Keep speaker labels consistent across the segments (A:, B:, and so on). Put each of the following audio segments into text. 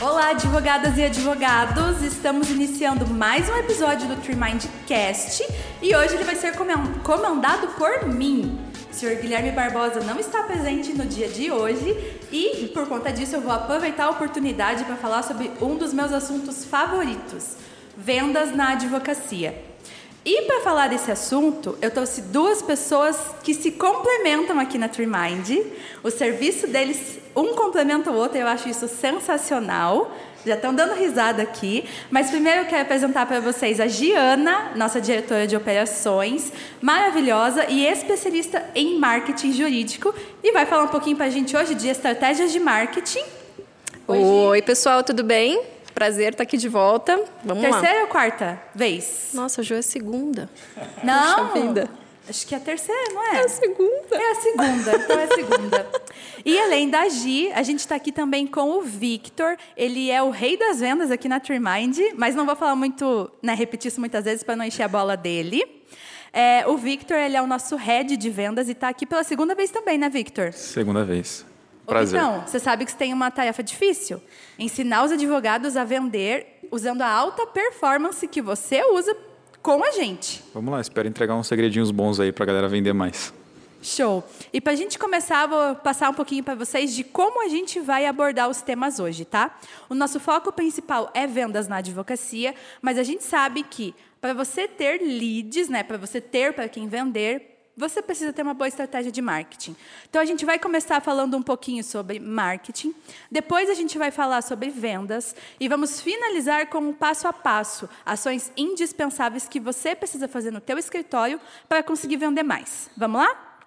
A: Olá, advogadas e advogados! Estamos iniciando mais um episódio do Trimind Cast e hoje ele vai ser comandado por mim. O senhor Guilherme Barbosa não está presente no dia de hoje e, por conta disso, eu vou aproveitar a oportunidade para falar sobre um dos meus assuntos favoritos: vendas na advocacia. E para falar desse assunto, eu trouxe duas pessoas que se complementam aqui na TreeMind. O serviço deles, um complementa o outro, eu acho isso sensacional. Já estão dando risada aqui. Mas primeiro eu quero apresentar para vocês a Giana, nossa diretora de operações, maravilhosa e especialista em marketing jurídico. E vai falar um pouquinho para a gente hoje de estratégias de marketing.
B: Oi, Oi pessoal, tudo bem? Prazer estar aqui de volta. Vamos
A: terceira
B: lá.
A: Terceira ou quarta vez?
B: Nossa, hoje é segunda.
A: Não. Puxa vida. Acho que é a terceira, não é?
B: É a segunda.
A: É a segunda, então é a segunda. e além da Gi, a gente está aqui também com o Victor. Ele é o rei das vendas aqui na TreeMind, mas não vou falar muito, né, repetir isso muitas vezes para não encher a bola dele. É, o Victor, ele é o nosso head de vendas e está aqui pela segunda vez também, né, Victor?
C: Segunda vez. Prazer.
A: Então, você sabe que você tem uma tarefa difícil: ensinar os advogados a vender usando a alta performance que você usa com a gente.
C: Vamos lá, espero entregar uns segredinhos bons aí para a galera vender mais.
A: Show. E para a gente começar, vou passar um pouquinho para vocês de como a gente vai abordar os temas hoje, tá? O nosso foco principal é vendas na advocacia, mas a gente sabe que para você ter leads, né, para você ter para quem vender, você precisa ter uma boa estratégia de marketing. Então, a gente vai começar falando um pouquinho sobre marketing, depois a gente vai falar sobre vendas e vamos finalizar com um passo a passo, ações indispensáveis que você precisa fazer no teu escritório para conseguir vender mais. Vamos lá?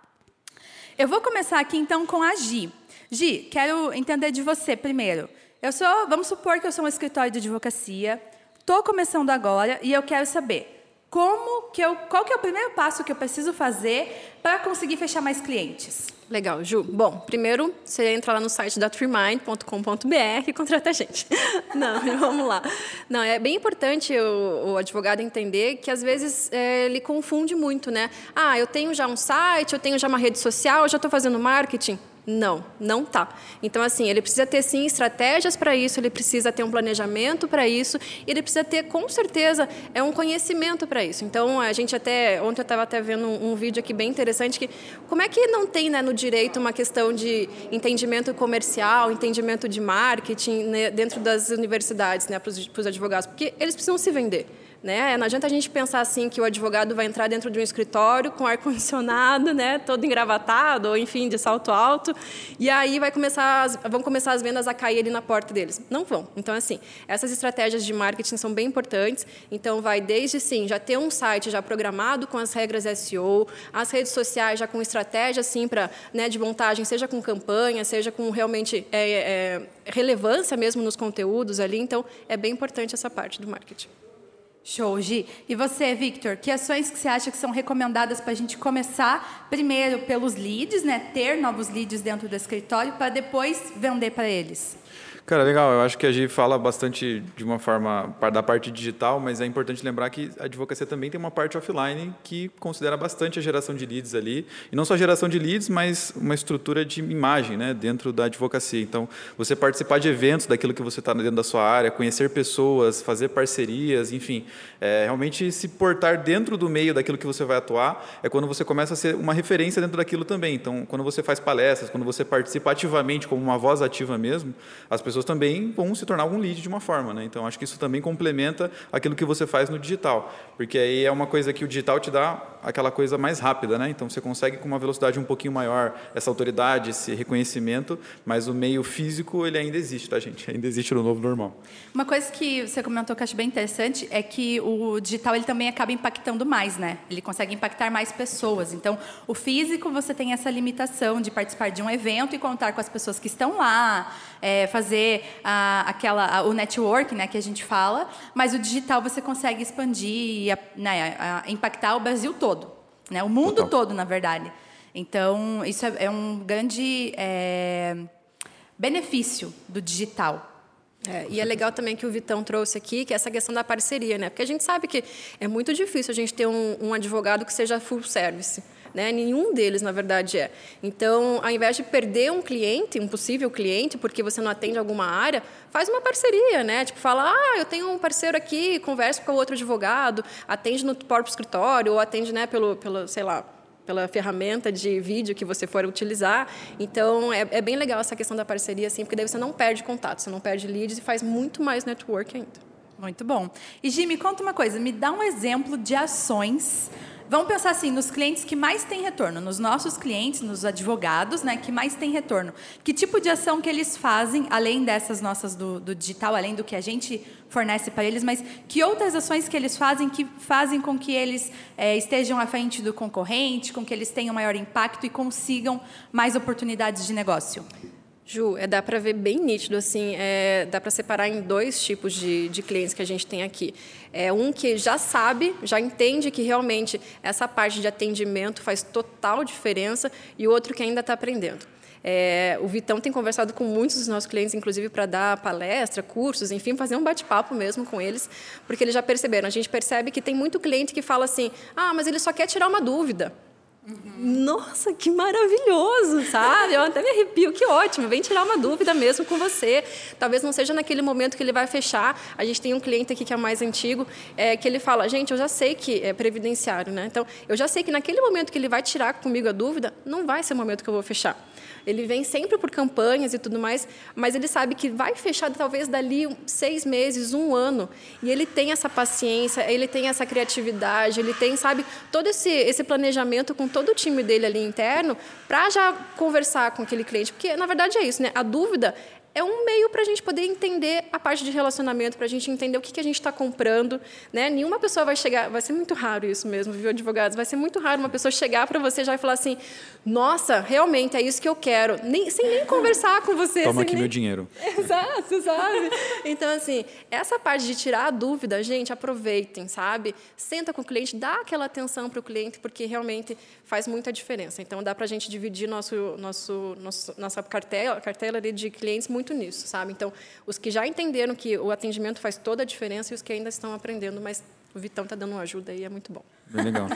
A: Eu vou começar aqui então com a Gi. Gi, quero entender de você primeiro. Eu sou, vamos supor que eu sou um escritório de advocacia, estou começando agora e eu quero saber como que eu, qual que é o primeiro passo que eu preciso fazer para conseguir fechar mais clientes?
B: Legal, Ju. Bom, primeiro você entra lá no site da treemind.com.br e contrata a gente. Não, vamos lá. Não, é bem importante o, o advogado entender que às vezes é, ele confunde muito, né? Ah, eu tenho já um site, eu tenho já uma rede social, eu já estou fazendo marketing. Não, não tá. Então, assim, ele precisa ter sim estratégias para isso, ele precisa ter um planejamento para isso, ele precisa ter, com certeza, é um conhecimento para isso. Então, a gente até, ontem eu estava até vendo um, um, vídeo aqui bem interessante, que como é que não tem né, no direito uma questão de entendimento comercial, entendimento de marketing né, dentro das universidades né, para os advogados? Porque eles precisam se vender. Né? Não adianta a gente pensar assim que o advogado vai entrar dentro de um escritório com ar condicionado, né, todo engravatado ou enfim de salto alto, e aí vai começar as, vão começar as vendas a cair ali na porta deles. Não vão. Então assim, essas estratégias de marketing são bem importantes. Então vai desde sim já ter um site já programado com as regras SEO, as redes sociais já com estratégia assim para né, de montagem, seja com campanha, seja com realmente é, é, relevância mesmo nos conteúdos ali. Então é bem importante essa parte do marketing.
A: Show, Gi. E você, Victor, que ações que você acha que são recomendadas para a gente começar primeiro pelos leads, né? Ter novos leads dentro do escritório para depois vender para eles?
C: Cara, legal. Eu acho que a Gi fala bastante de uma forma da parte digital, mas é importante lembrar que a advocacia também tem uma parte offline que considera bastante a geração de leads ali. E não só a geração de leads, mas uma estrutura de imagem né, dentro da advocacia. Então, você participar de eventos daquilo que você está dentro da sua área, conhecer pessoas, fazer parcerias, enfim, é, realmente se portar dentro do meio daquilo que você vai atuar é quando você começa a ser uma referência dentro daquilo também. Então, quando você faz palestras, quando você participa ativamente, como uma voz ativa mesmo, as pessoas pessoas também vão se tornar algum lead de uma forma. Né? Então, acho que isso também complementa aquilo que você faz no digital, porque aí é uma coisa que o digital te dá aquela coisa mais rápida. Né? Então, você consegue com uma velocidade um pouquinho maior essa autoridade, esse reconhecimento, mas o meio físico ele ainda existe, tá, gente? Ainda existe no novo normal.
A: Uma coisa que você comentou que eu acho bem interessante é que o digital ele também acaba impactando mais, né? Ele consegue impactar mais pessoas. Então, o físico você tem essa limitação de participar de um evento e contar com as pessoas que estão lá, é, fazer a, aquela, a, o network né, que a gente fala, mas o digital você consegue expandir e a, né, a, impactar o Brasil todo, né, o mundo Total. todo, na verdade. Então, isso é, é um grande é, benefício do digital.
B: É, e é legal também que o Vitão trouxe aqui, que é essa questão da parceria, né? Porque a gente sabe que é muito difícil a gente ter um, um advogado que seja full service Né? Nenhum deles, na verdade, é. Então, ao invés de perder um cliente, um possível cliente, porque você não atende alguma área, faz uma parceria, né? Tipo, fala, ah, eu tenho um parceiro aqui, conversa com o outro advogado, atende no próprio escritório, ou atende né, pelo, pelo sei lá, pela ferramenta de vídeo que você for utilizar. Então, é, é, bem legal essa questão da parceria, assim, porque daí você não perde contato, você não perde leads e faz muito mais network ainda.
A: Muito bom. E, me conta uma coisa, me dá um exemplo de ações Vamos pensar assim, nos clientes que mais têm retorno, nos nossos clientes, nos advogados, né, que mais têm retorno. Que tipo de ação que eles fazem, além dessas nossas do, do digital, além do que a gente fornece para eles, mas que outras ações que eles fazem que fazem com que eles é, estejam à frente do concorrente, com que eles tenham maior impacto e consigam mais oportunidades de negócio?
B: Ju, é, dá para ver bem nítido, assim, é, dá para separar em dois tipos de, de clientes que a gente tem aqui. É um que já sabe, já entende que realmente essa parte de atendimento faz total diferença e o outro que ainda está aprendendo. É, o Vitão tem conversado com muitos dos nossos clientes, inclusive para dar palestra, cursos, enfim, fazer um bate-papo mesmo com eles, porque eles já perceberam. A gente percebe que tem muito cliente que fala assim: ah, mas ele só quer tirar uma dúvida. Uhum. Nossa, que maravilhoso, sabe? Eu até me arrepio, que ótimo. Vem tirar uma dúvida mesmo com você. Talvez não seja naquele momento que ele vai fechar. A gente tem um cliente aqui que é mais antigo, é, que ele fala: gente, eu já sei que é previdenciário, né? Então, eu já sei que naquele momento que ele vai tirar comigo a dúvida, não vai ser o momento que eu vou fechar. Ele vem sempre por campanhas e tudo mais, mas ele sabe que vai fechar talvez dali seis meses, um ano. E ele tem essa paciência, ele tem essa criatividade, ele tem, sabe, todo esse, esse planejamento com todo o time dele ali interno para já conversar com aquele cliente. Porque, na verdade, é isso, né? A dúvida é um meio para a gente poder entender a parte de relacionamento, para a gente entender o que, que a gente está comprando. Né? Nenhuma pessoa vai chegar, vai ser muito raro isso mesmo, viu, advogados? Vai ser muito raro uma pessoa chegar para você já e falar assim: nossa, realmente é isso que eu quero, nem, sem nem conversar com você.
C: Toma aqui
B: nem...
C: meu dinheiro.
B: Exato, sabe? Então, assim, essa parte de tirar a dúvida, gente, aproveitem, sabe? Senta com o cliente, dá aquela atenção para o cliente, porque realmente faz muita diferença. Então, dá para a gente dividir nosso, nosso, nosso, nossa cartela, cartela de clientes muito nisso, sabe? Então, os que já entenderam que o atendimento faz toda a diferença e os que ainda estão aprendendo, mas o Vitão está dando uma ajuda e é muito bom.
C: Bem legal.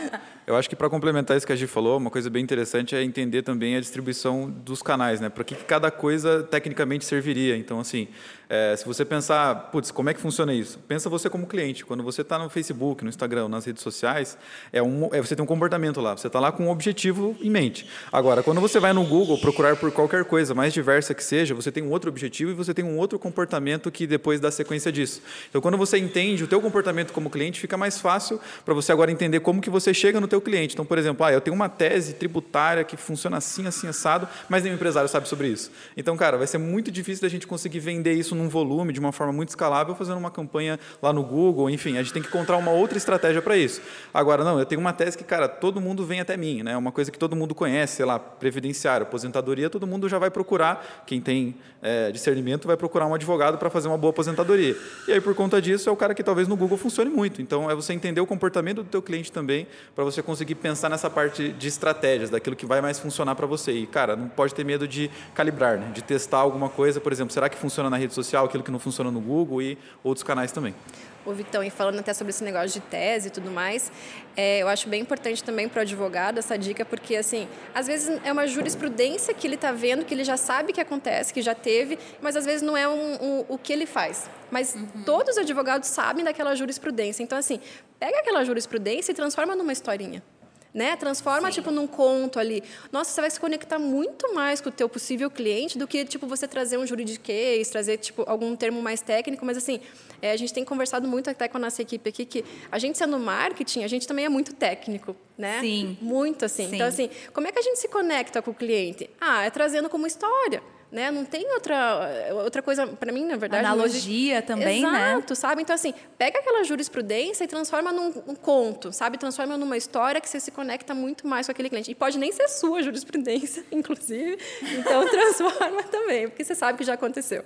C: Eu acho que para complementar isso que a Gi falou, uma coisa bem interessante é entender também a distribuição dos canais, né? Para que cada coisa tecnicamente serviria. Então, assim, é, se você pensar, putz, como é que funciona isso? Pensa você como cliente. Quando você está no Facebook, no Instagram, nas redes sociais, é um, é, você tem um comportamento lá. Você está lá com um objetivo em mente. Agora, quando você vai no Google procurar por qualquer coisa, mais diversa que seja, você tem um outro objetivo e você tem um outro comportamento que depois dá sequência disso. Então, quando você entende o teu comportamento como cliente, fica mais fácil para você agora entender como que você chega no teu cliente. Então, por exemplo, ah, eu tenho uma tese tributária que funciona assim, assim, assado, mas nenhum empresário sabe sobre isso. Então, cara, vai ser muito difícil da gente conseguir vender isso num volume, de uma forma muito escalável, fazendo uma campanha lá no Google, enfim, a gente tem que encontrar uma outra estratégia para isso. Agora, não, eu tenho uma tese que, cara, todo mundo vem até mim, né? Uma coisa que todo mundo conhece, sei lá, previdenciário, aposentadoria, todo mundo já vai procurar, quem tem é, discernimento vai procurar um advogado para fazer uma boa aposentadoria. E aí, por conta disso, é o cara que talvez no Google funcione muito. Então, é você entender o comportamento do teu cliente também, para você conseguir pensar nessa parte de estratégias, daquilo que vai mais funcionar para você. E, cara, não pode ter medo de calibrar, né? de testar alguma coisa, por exemplo, será que funciona na rede social, aquilo que não funciona no Google e outros canais também.
B: O Vitão, e falando até sobre esse negócio de tese e tudo mais, é, eu acho bem importante também para o advogado essa dica, porque, assim, às vezes é uma jurisprudência que ele está vendo, que ele já sabe que acontece, que já teve, mas às vezes não é um, um, o que ele faz. Mas uhum. todos os advogados sabem daquela jurisprudência. Então, assim, pega aquela jurisprudência e transforma numa historinha né? Transforma Sim. tipo num conto ali. Nossa, você vai se conectar muito mais com o teu possível cliente do que tipo você trazer um juridiquês, trazer tipo algum termo mais técnico, mas assim, é, a gente tem conversado muito até com a nossa equipe aqui que a gente sendo marketing, a gente também é muito técnico, né?
A: Sim.
B: Muito assim. Sim. Então assim, como é que a gente se conecta com o cliente? Ah, é trazendo como história. Né? Não tem outra, outra coisa, para mim, na verdade.
A: Analogia também,
B: Exato,
A: né?
B: Exato, sabe? Então, assim, pega aquela jurisprudência e transforma num um conto, sabe? Transforma numa história que você se conecta muito mais com aquele cliente. E pode nem ser sua jurisprudência, inclusive. Então, transforma também, porque você sabe que já aconteceu.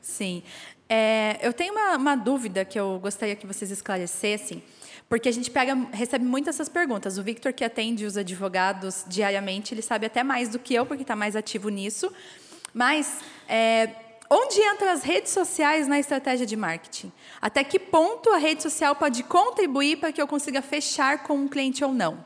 A: Sim. É, eu tenho uma, uma dúvida que eu gostaria que vocês esclarecessem. Porque a gente pega, recebe muitas essas perguntas. O Victor, que atende os advogados diariamente, ele sabe até mais do que eu, porque está mais ativo nisso. Mas é, onde entram as redes sociais na estratégia de marketing? Até que ponto a rede social pode contribuir para que eu consiga fechar com um cliente ou não?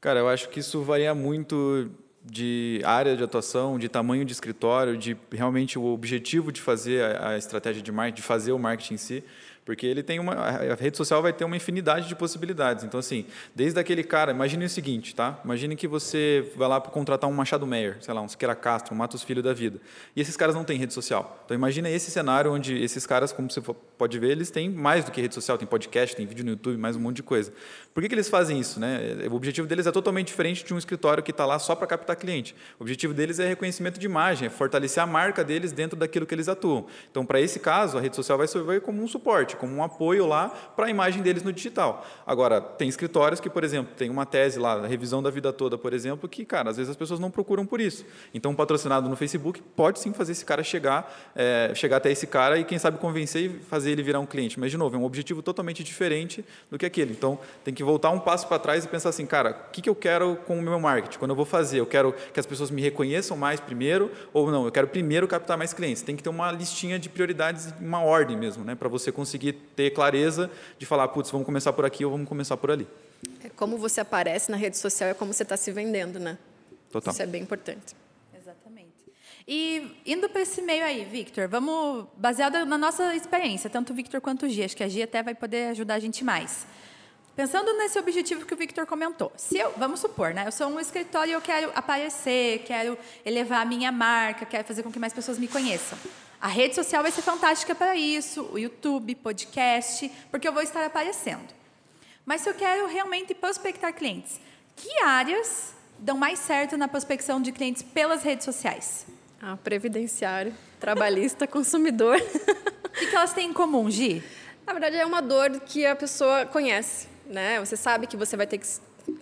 C: Cara, eu acho que isso varia muito de área de atuação, de tamanho de escritório, de realmente o objetivo de fazer a estratégia de marketing, de fazer o marketing em si. Porque ele tem uma. A rede social vai ter uma infinidade de possibilidades. Então, assim, desde aquele cara, imagine o seguinte, tá? Imagine que você vai lá para contratar um Machado Meyer, sei lá, um Siqueira Castro, um Matos Filho da vida. E esses caras não têm rede social. Então, imagine esse cenário onde esses caras, como você pode ver, eles têm mais do que rede social, tem podcast, tem vídeo no YouTube, mais um monte de coisa. Por que, que eles fazem isso? Né? O objetivo deles é totalmente diferente de um escritório que está lá só para captar cliente. O objetivo deles é reconhecimento de imagem, é fortalecer a marca deles dentro daquilo que eles atuam. Então, para esse caso, a rede social vai servir como um suporte como um apoio lá para a imagem deles no digital. Agora, tem escritórios que, por exemplo, tem uma tese lá, revisão da vida toda, por exemplo, que, cara, às vezes as pessoas não procuram por isso. Então, um patrocinado no Facebook pode sim fazer esse cara chegar, é, chegar até esse cara e, quem sabe, convencer e fazer ele virar um cliente. Mas, de novo, é um objetivo totalmente diferente do que aquele. Então, tem que voltar um passo para trás e pensar assim, cara, o que, que eu quero com o meu marketing? Quando eu vou fazer, eu quero que as pessoas me reconheçam mais primeiro ou não? Eu quero primeiro captar mais clientes. Tem que ter uma listinha de prioridades, uma ordem mesmo, né, para você conseguir ter clareza de falar, putz, vamos começar por aqui ou vamos começar por ali.
B: É como você aparece na rede social, é como você está se vendendo, né?
C: Total.
B: Isso é bem importante.
A: Exatamente. E indo para esse meio aí, Victor, vamos baseado na nossa experiência, tanto o Victor quanto o Gia, acho que a Gia até vai poder ajudar a gente mais. Pensando nesse objetivo que o Victor comentou, se eu, vamos supor, né, eu sou um escritório e eu quero aparecer, quero elevar a minha marca, quero fazer com que mais pessoas me conheçam. A rede social vai ser fantástica para isso, o YouTube, podcast, porque eu vou estar aparecendo. Mas se eu quero realmente prospectar clientes, que áreas dão mais certo na prospecção de clientes pelas redes sociais?
B: Ah, previdenciário, trabalhista, consumidor.
A: O que, que elas têm em comum, Gi?
B: Na verdade, é uma dor que a pessoa conhece né? Você sabe que você vai ter que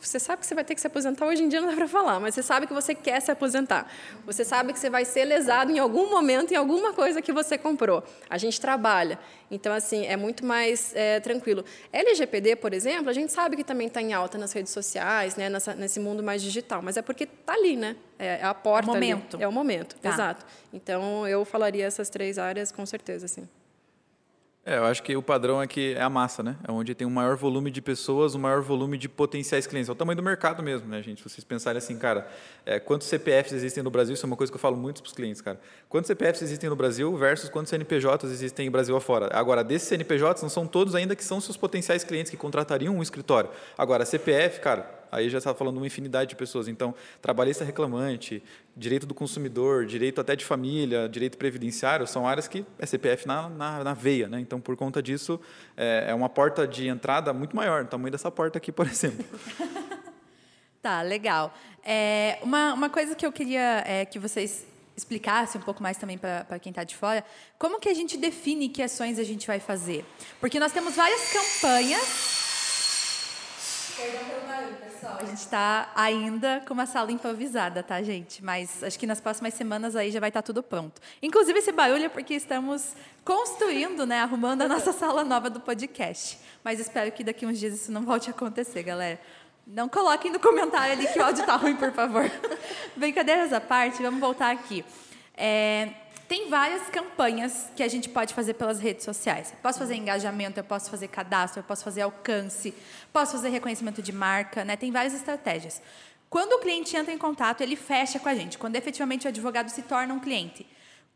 B: você sabe que você vai ter que se aposentar hoje em dia não dá para falar, mas você sabe que você quer se aposentar. Você sabe que você vai ser lesado em algum momento em alguma coisa que você comprou. A gente trabalha, então assim é muito mais é, tranquilo. LGPD, por exemplo, a gente sabe que também está em alta nas redes sociais, né? Nessa, nesse mundo mais digital, mas é porque está ali, né? É, é a porta.
A: É o momento.
B: Ali. É o momento, tá. exato. Então eu falaria essas três áreas com certeza, sim.
C: É, eu acho que o padrão é que é a massa, né? É onde tem um maior volume de pessoas, um maior volume de potenciais clientes. É o tamanho do mercado mesmo, né, gente? Se vocês pensarem assim, cara, é, quantos CPFs existem no Brasil? Isso é uma coisa que eu falo muito para os clientes, cara. Quantos CPFs existem no Brasil versus quantos CNPJs existem no Brasil afora? Agora, desses CNPJs, não são todos ainda que são seus potenciais clientes que contratariam um escritório. Agora, CPF, cara, aí já está falando uma infinidade de pessoas. Então, trabalhista reclamante, direito do consumidor, direito até de família, direito previdenciário, são áreas que é CPF na, na, na veia. Né? Então, por conta disso, é, é uma porta de entrada muito maior, o tamanho dessa porta aqui, por exemplo.
A: tá, legal. É, uma, uma coisa que eu queria é, que vocês explicassem um pouco mais também para quem está de fora, como que a gente define que ações a gente vai fazer? Porque nós temos várias campanhas Pessoal. A gente está ainda com uma sala improvisada, tá, gente? Mas acho que nas próximas semanas aí já vai estar tá tudo pronto. Inclusive, esse barulho é porque estamos construindo, né, arrumando a nossa sala nova do podcast. Mas espero que daqui uns dias isso não volte a acontecer, galera. Não coloquem no comentário ali que o áudio está ruim, por favor. Brincadeiras à parte, vamos voltar aqui. É, tem várias campanhas que a gente pode fazer pelas redes sociais. Eu posso fazer engajamento, eu posso fazer cadastro, eu posso fazer alcance, posso fazer reconhecimento de marca, né? Tem várias estratégias. Quando o cliente entra em contato, ele fecha com a gente. Quando efetivamente o advogado se torna um cliente.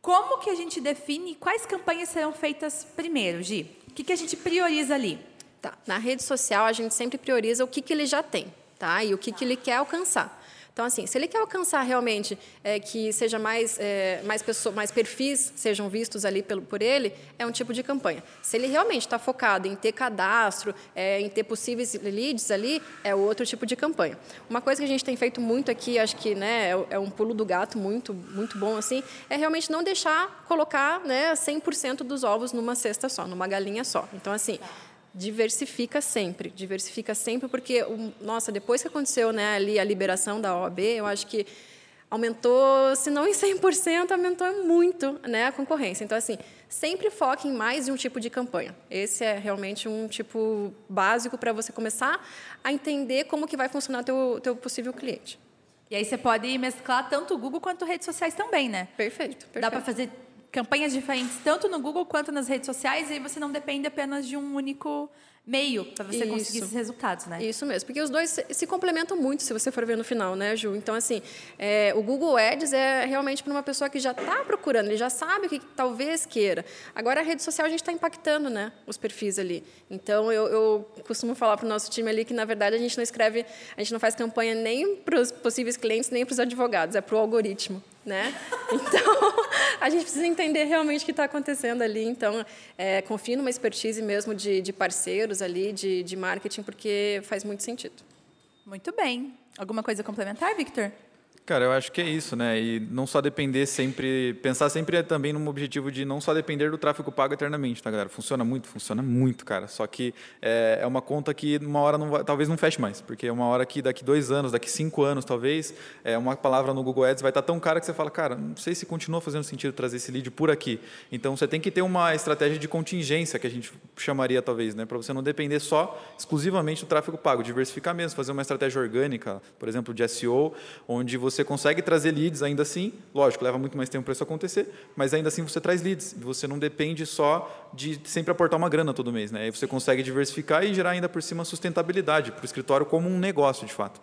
A: Como que a gente define quais campanhas serão feitas primeiro, Gi? O que, que a gente prioriza ali?
B: Tá. Na rede social, a gente sempre prioriza o que, que ele já tem, tá? E o que, que ele quer alcançar. Então, assim, se ele quer alcançar realmente é, que seja mais, é, mais, pessoa, mais perfis sejam vistos ali pelo, por ele, é um tipo de campanha. Se ele realmente está focado em ter cadastro, é, em ter possíveis leads ali, é outro tipo de campanha. Uma coisa que a gente tem feito muito aqui, acho que né, é, é um pulo do gato muito, muito bom, assim, é realmente não deixar colocar né, 100% dos ovos numa cesta só, numa galinha só. Então, assim diversifica sempre, diversifica sempre, porque, nossa, depois que aconteceu né, ali a liberação da OAB, eu acho que aumentou, se não em 100%, aumentou muito né, a concorrência. Então, assim, sempre foque em mais de um tipo de campanha. Esse é realmente um tipo básico para você começar a entender como que vai funcionar o teu, teu possível cliente.
A: E aí você pode mesclar tanto o Google quanto redes sociais também, né?
B: Perfeito. perfeito.
A: Dá para fazer campanhas diferentes tanto no Google quanto nas redes sociais, e aí você não depende apenas de um único meio para você
B: Isso.
A: conseguir esses resultados, né?
B: Isso mesmo, porque os dois se, complementam muito, se você for ver no final, né, Ju? Então, assim, é, o Google Ads é realmente para uma pessoa que já está procurando, ele já sabe o que, que talvez queira. Agora, a rede social, a gente está impactando, né, os perfis ali. Então, eu, eu costumo falar para o nosso time ali que, na verdade, a gente não escreve, a gente não faz campanha nem para os possíveis clientes, nem para os advogados, é para o algoritmo. Né? Então, a gente precisa entender realmente o que está acontecendo ali. Então, é, confie numa expertise mesmo de, de parceiros ali, de, de marketing, porque faz muito sentido.
A: Muito bem. Alguma coisa complementar, Victor?
C: Cara, eu acho que é isso, né? E não só depender sempre, pensar sempre também num objetivo de não só depender do tráfego pago eternamente, tá, galera? Funciona muito, funciona muito, cara. Só que é, é uma conta que uma hora não vai, talvez não feche mais, porque é uma hora que daqui dois anos, daqui cinco anos, talvez, é uma palavra no Google Ads vai estar tão cara que você fala, cara, não sei se continua fazendo sentido trazer esse lead por aqui. Então você tem que ter uma estratégia de contingência que a gente chamaria talvez, né? Para você não depender só exclusivamente do tráfego pago, diversificar mesmo, fazer uma estratégia orgânica, por exemplo, de SEO, onde você você consegue trazer leads ainda assim, lógico, leva muito mais tempo para isso acontecer, mas ainda assim você traz leads. Você não depende só de sempre aportar uma grana todo mês. Né? Aí você consegue diversificar e gerar ainda por cima sustentabilidade para o escritório como um negócio, de fato.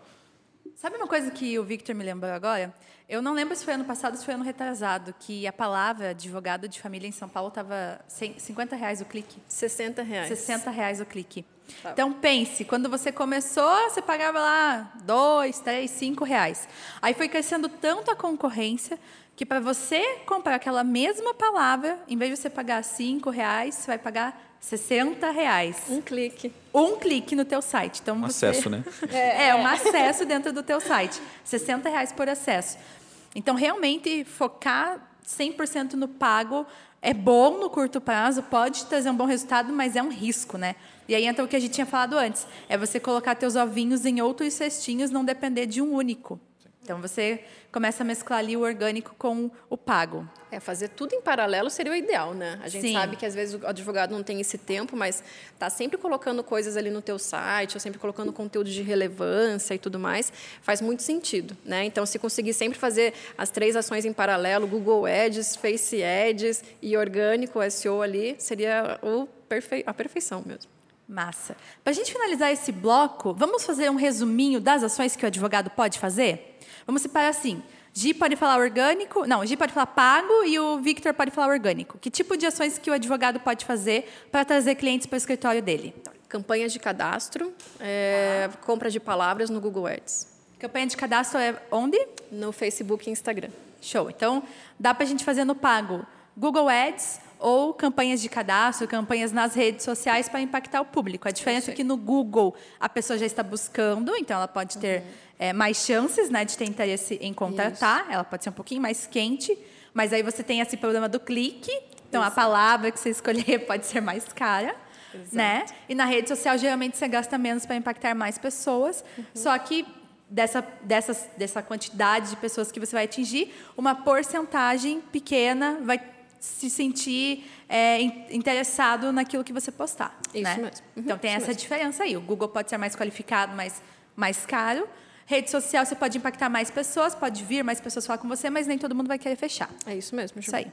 A: Sabe uma coisa que o Victor me lembrou agora? Eu não lembro se foi ano passado ou se foi ano retrasado, que a palavra advogado de família em São Paulo estava 50 reais o clique.
B: 60 reais.
A: 60 reais o clique. Tá. Então pense, quando você começou, você pagava lá dois, três, cinco reais. Aí foi crescendo tanto a concorrência que para você comprar aquela mesma palavra, em vez de você pagar cinco reais, você vai pagar 60 reais.
B: Um clique.
A: Um clique no teu site. Então,
C: um
A: você...
C: acesso, né?
A: É, é, um acesso dentro do teu site. 60 reais por acesso. Então, realmente, focar 100% no pago é bom no curto prazo, pode trazer um bom resultado, mas é um risco, né? E aí entra o que a gente tinha falado antes, é você colocar teus ovinhos em outros cestinhos, não depender de um único. Então você começa a mesclar ali o orgânico com o pago.
B: É, fazer tudo em paralelo seria o ideal, né? A gente
A: Sim.
B: sabe que às vezes o advogado não tem esse tempo, mas tá sempre colocando coisas ali no teu site, ou sempre colocando conteúdo de relevância e tudo mais, faz muito sentido, né? Então, se conseguir sempre fazer as três ações em paralelo, Google Ads, Face Ads e orgânico, SEO ali, seria o perfe... a perfeição mesmo.
A: Massa. Para a gente finalizar esse bloco, vamos fazer um resuminho das ações que o advogado pode fazer? Vamos separar assim. Gi pode falar orgânico, não, Gi pode falar pago e o Victor pode falar orgânico. Que tipo de ações que o advogado pode fazer para trazer clientes para o escritório dele?
B: Campanhas de cadastro, é, ah. compra de palavras no Google Ads.
A: Campanha de cadastro é onde?
B: No Facebook e Instagram.
A: Show. Então, dá para a gente fazer no pago Google Ads ou campanhas de cadastro, campanhas nas redes sociais para impactar o público. A diferença é que no Google a pessoa já está buscando, então ela pode ter... Uhum é, mais chances né, de ter interesse em contratar. Isso. Ela pode ser um pouquinho mais quente, mas aí você tem esse problema do clique. Então, a palavra que você escolher pode ser mais cara. Exato. Né? E na rede social, geralmente, você gasta menos para impactar mais pessoas. Uhum. Só que dessa, dessas, dessa quantidade de pessoas que você vai atingir, uma porcentagem pequena vai se sentir é, interessado naquilo que você postar.
B: Isso
A: né?
B: mesmo. Uhum,
A: então tem essa
B: mesmo.
A: diferença aí. O Google pode ser mais qualificado, mas mais caro. Rede social, você pode impactar mais pessoas, pode vir mais pessoas falar com você, mas nem todo mundo vai querer fechar.
B: É isso mesmo.
A: Isso aí.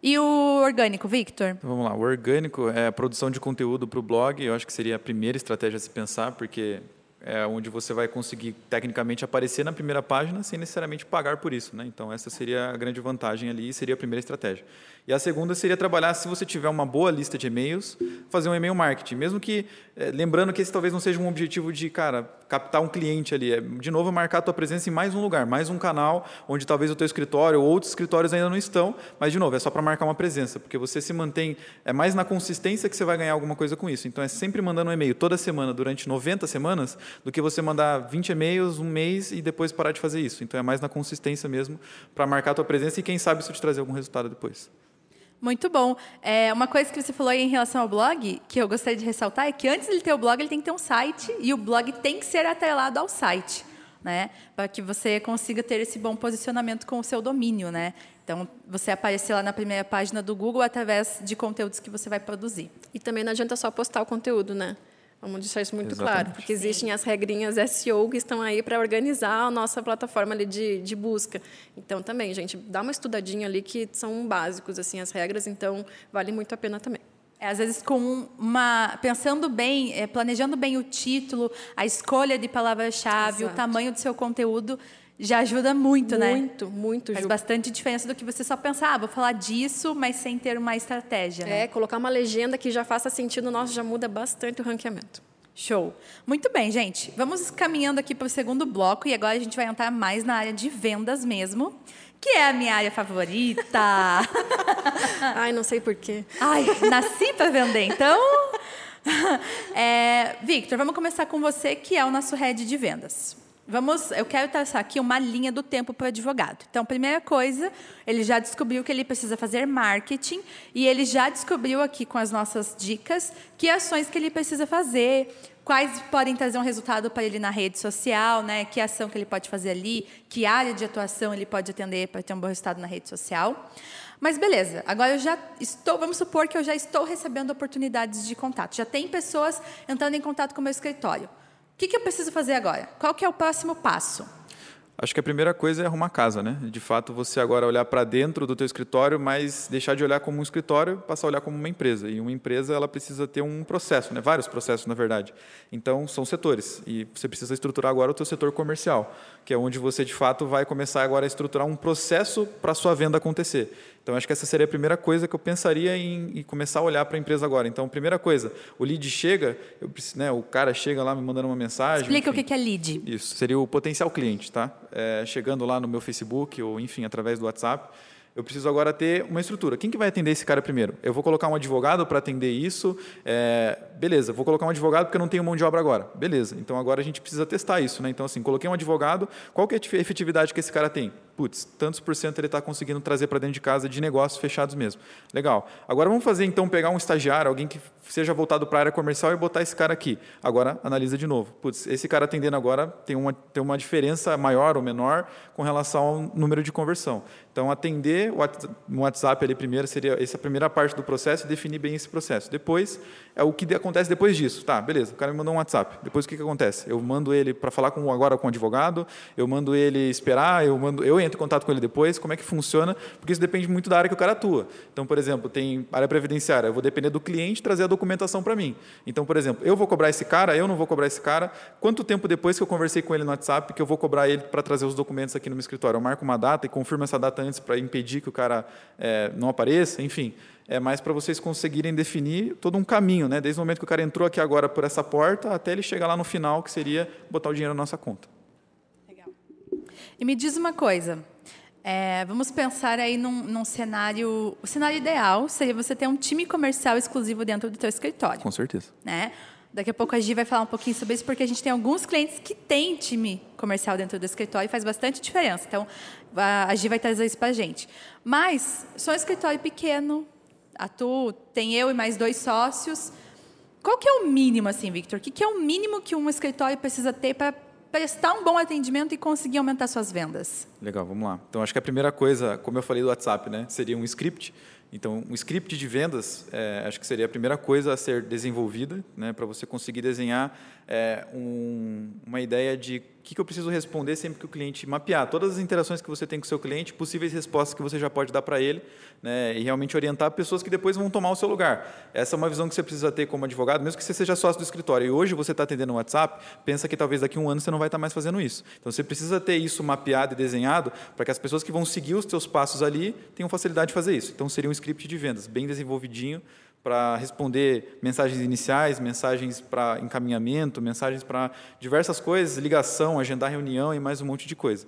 A: E o orgânico, Victor?
C: Então, vamos lá. O orgânico é a produção de conteúdo para o blog. Eu acho que seria a primeira estratégia a se pensar, porque é onde você vai conseguir tecnicamente aparecer na primeira página sem necessariamente pagar por isso. Né? Então, essa seria a grande vantagem ali e seria a primeira estratégia. E a segunda seria trabalhar, se você tiver uma boa lista de e-mails, fazer um e-mail marketing. Mesmo que, é, lembrando que esse talvez não seja um objetivo de, cara, captar um cliente ali. É, de novo, marcar a tua presença em mais um lugar, mais um canal, onde talvez o teu escritório ou outros escritórios ainda não estão. Mas, de novo, é só para marcar uma presença, porque você se mantém, é mais na consistência que você vai ganhar alguma coisa com isso. Então, é sempre mandando um e-mail toda semana, durante 90 semanas, do que você mandar 20 e-mails um mês e depois parar de fazer isso. Então, é mais na consistência mesmo, para marcar a tua presença e, quem sabe, isso te trazer algum resultado depois.
A: Muito bom. É, uma coisa que você falou aí em relação ao blog, que eu gostaria de ressaltar, é que antes de ter o blog, ele tem que ter um site e o blog tem que ser atrelado ao site, né? Para que você consiga ter esse bom posicionamento com o seu domínio, né? Então, você aparecer lá na primeira página do Google através de conteúdos que você vai produzir.
B: E também não adianta só postar o conteúdo, né? Vamos deixar isso muito
C: Exatamente.
B: claro, porque existem as regrinhas SEO que estão aí para organizar a nossa plataforma ali de, de busca. Então, também, gente, dá uma estudadinha ali que são básicos, assim, as regras, então vale muito a pena também.
A: É, às vezes com uma pensando bem, é, planejando bem o título, a escolha de palavra-chave, o tamanho do seu conteúdo já ajuda muito, né?
B: Muito, muito,
A: Faz
B: Ju.
A: bastante diferença do que você só pensar, ah, vou falar disso, mas sem ter uma estratégia, né?
B: É, colocar uma legenda que já faça sentido, nossa, já muda bastante o ranqueamento.
A: Show. Muito bem, gente. Vamos caminhando aqui para o segundo bloco e agora a gente vai entrar mais na área de vendas mesmo, que é a minha área favorita.
B: Ai, não sei porquê.
A: Ai, nasci para vender, então. É, Victor, vamos começar com você, que é o nosso head de vendas. Vamos, eu quero traçar aqui uma linha do tempo para o advogado. Então, primeira coisa, ele já descobriu que ele precisa fazer marketing e ele já descobriu aqui com as nossas dicas que ações que ele precisa fazer, quais podem trazer um resultado para ele na rede social, né? Que ação que ele pode fazer ali, que área de atuação ele pode atender para ter um bom resultado na rede social. Mas beleza, agora eu já estou, vamos supor que eu já estou recebendo oportunidades de contato. Já tem pessoas entrando em contato com o meu escritório. O que, que eu preciso fazer agora? Qual que é o próximo passo?
C: Acho que a primeira coisa é arrumar casa, né? De fato, você agora olhar para dentro do teu escritório, mas deixar de olhar como um escritório, passar a olhar como uma empresa. E uma empresa, ela precisa ter um processo, né? Vários processos, na verdade. Então, são setores. E você precisa estruturar agora o teu setor comercial, que é onde você, de fato, vai começar agora a estruturar um processo para a sua venda acontecer. Então, acho que essa seria a primeira coisa que eu pensaria em, em começar a olhar para a empresa agora. Então, primeira coisa, o lead chega, eu, né, o cara chega lá me mandando uma mensagem.
A: Explica o
C: enfim.
A: que que é lead.
C: Isso, seria o potencial cliente, tá? É, chegando lá no meu Facebook ou, enfim, através do WhatsApp, eu preciso agora ter uma estrutura. Quem que vai atender esse cara primeiro? Eu vou colocar um advogado para atender isso. é, beleza, vou colocar um advogado porque eu não tenho mão de obra agora. Beleza, então agora a gente precisa testar isso, né? Então, assim, coloquei um advogado, qual que é a efetividade que esse cara tem? Putz, tantos por cento ele está conseguindo trazer para dentro de casa de negócios fechados mesmo. Legal. Agora vamos fazer, então, pegar um estagiário, alguém que seja voltado para a área comercial e botar esse cara aqui. Agora, analisa de novo. Putz, esse cara atendendo agora tem uma, tem uma diferença maior ou menor com relação ao número de conversão. Então, atender o WhatsApp ali primeiro seria essa primeira parte do processo e definir bem esse processo. Depois, é o que acontece depois disso. Tá, beleza, o cara me mandou um WhatsApp. Depois, o que, que acontece? Eu mando ele para falar com, agora com o advogado, eu mando ele esperar, eu, mando, eu entro em contato com ele depois, como é que funciona, porque isso depende muito da área que o cara atua. Então, por exemplo, tem área previdenciária, eu vou depender do cliente trazer a documentação para mim. Então, por exemplo, eu vou cobrar esse cara, eu não vou cobrar esse cara. Quanto tempo depois que eu conversei com ele no WhatsApp que eu vou cobrar ele para trazer os documentos aqui no meu escritório? Eu marco uma data e confirmo essa data antes para impedir que o cara eh, não apareça, enfim. É mais para vocês conseguirem definir todo um caminho, né? Desde o momento que o cara entrou aqui agora por essa porta até ele chegar lá no final, que seria botar o dinheiro na nossa conta.
A: E me diz uma coisa. É, vamos pensar aí num, num cenário. O cenário ideal seria você ter um time comercial exclusivo dentro do teu escritório.
C: Com certeza.
A: né? Daqui a pouco a Gi vai falar um pouquinho sobre isso, porque a gente tem alguns clientes que têm time comercial dentro do escritório e faz bastante diferença. Então, a a Gi vai trazer isso para a gente. Mas, sou um escritório pequeno, atuo, tem eu e mais dois sócios. Qual que é o mínimo, assim, Victor? O que que é o mínimo que um escritório precisa ter para prestar um bom atendimento e conseguir aumentar suas vendas?
C: Legal, vamos lá. Então, acho que a primeira coisa, como eu falei do WhatsApp, né, seria um script. Então, um script de vendas, é, acho que seria a primeira coisa a ser desenvolvida, né, para você conseguir desenhar é, um- uma ideia de o que, que eu preciso responder sempre que o cliente mapear todas as interações que você tem com o seu cliente, possíveis respostas que você já pode dar para ele, né, e realmente orientar pessoas que depois vão tomar o seu lugar. Essa é uma visão que você precisa ter como advogado, mesmo que você seja sócio do escritório. E hoje você está atendendo no WhatsApp, pensa que talvez daqui a um ano você não vai estar mais fazendo isso. Então, você precisa ter isso mapeado e desenhado para que as pessoas que vão seguir os seus passos ali tenham facilidade de fazer isso. Então, seria um script de vendas bem desenvolvidinho para responder mensagens iniciais, mensagens para encaminhamento, mensagens para diversas coisas, ligação, agendar reunião e mais um monte de coisa.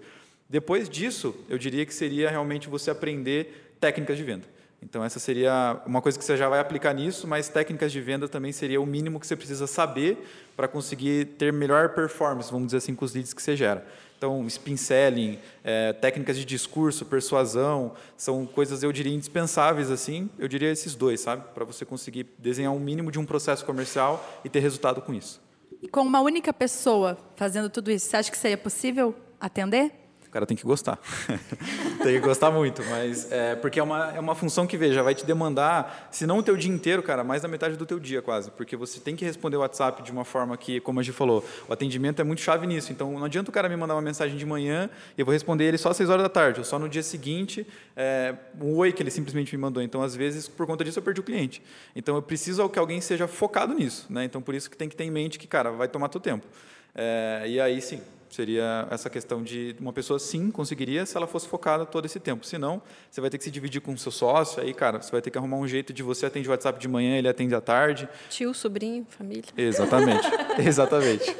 C: Depois disso, eu diria que seria realmente você aprender técnicas de venda. Então, essa seria uma coisa que você já vai aplicar nisso, mas técnicas de venda também seria o mínimo que você precisa saber para conseguir ter melhor performance, vamos dizer assim, com os leads que você gera. Então, spin selling, eh, técnicas de discurso, persuasão, são coisas, eu diria, indispensáveis, assim, eu diria esses dois, sabe? Para você conseguir desenhar um mínimo de um processo comercial e ter resultado com isso.
A: E com uma única pessoa fazendo tudo isso, você acha que seria possível atender?
C: O cara tem que gostar. tem que gostar muito, mas é porque é uma, é uma função que, veja, vai te demandar, se não o teu dia inteiro, cara, mais da metade do teu dia quase, porque você tem que responder o WhatsApp de uma forma que, como a gente falou, o atendimento é muito chave nisso. Então, não adianta o cara me mandar uma mensagem de manhã e eu vou responder ele só às 6 horas da tarde, ou só no dia seguinte, é, um oi que ele simplesmente me mandou. Então, às vezes, por conta disso, eu perdi o cliente. Então, eu preciso que alguém seja focado nisso, né? Então, por isso que tem que ter em mente que, cara, vai tomar teu tempo. É, e aí, sim, seria essa questão de uma pessoa sim conseguiria se ela fosse focada todo esse tempo. Se não, você vai ter que se dividir com o seu sócio, aí, cara, você vai ter que arrumar um jeito de você atender o WhatsApp de manhã, ele atende à tarde.
B: Tio, sobrinho, família.
C: Exatamente. Exatamente.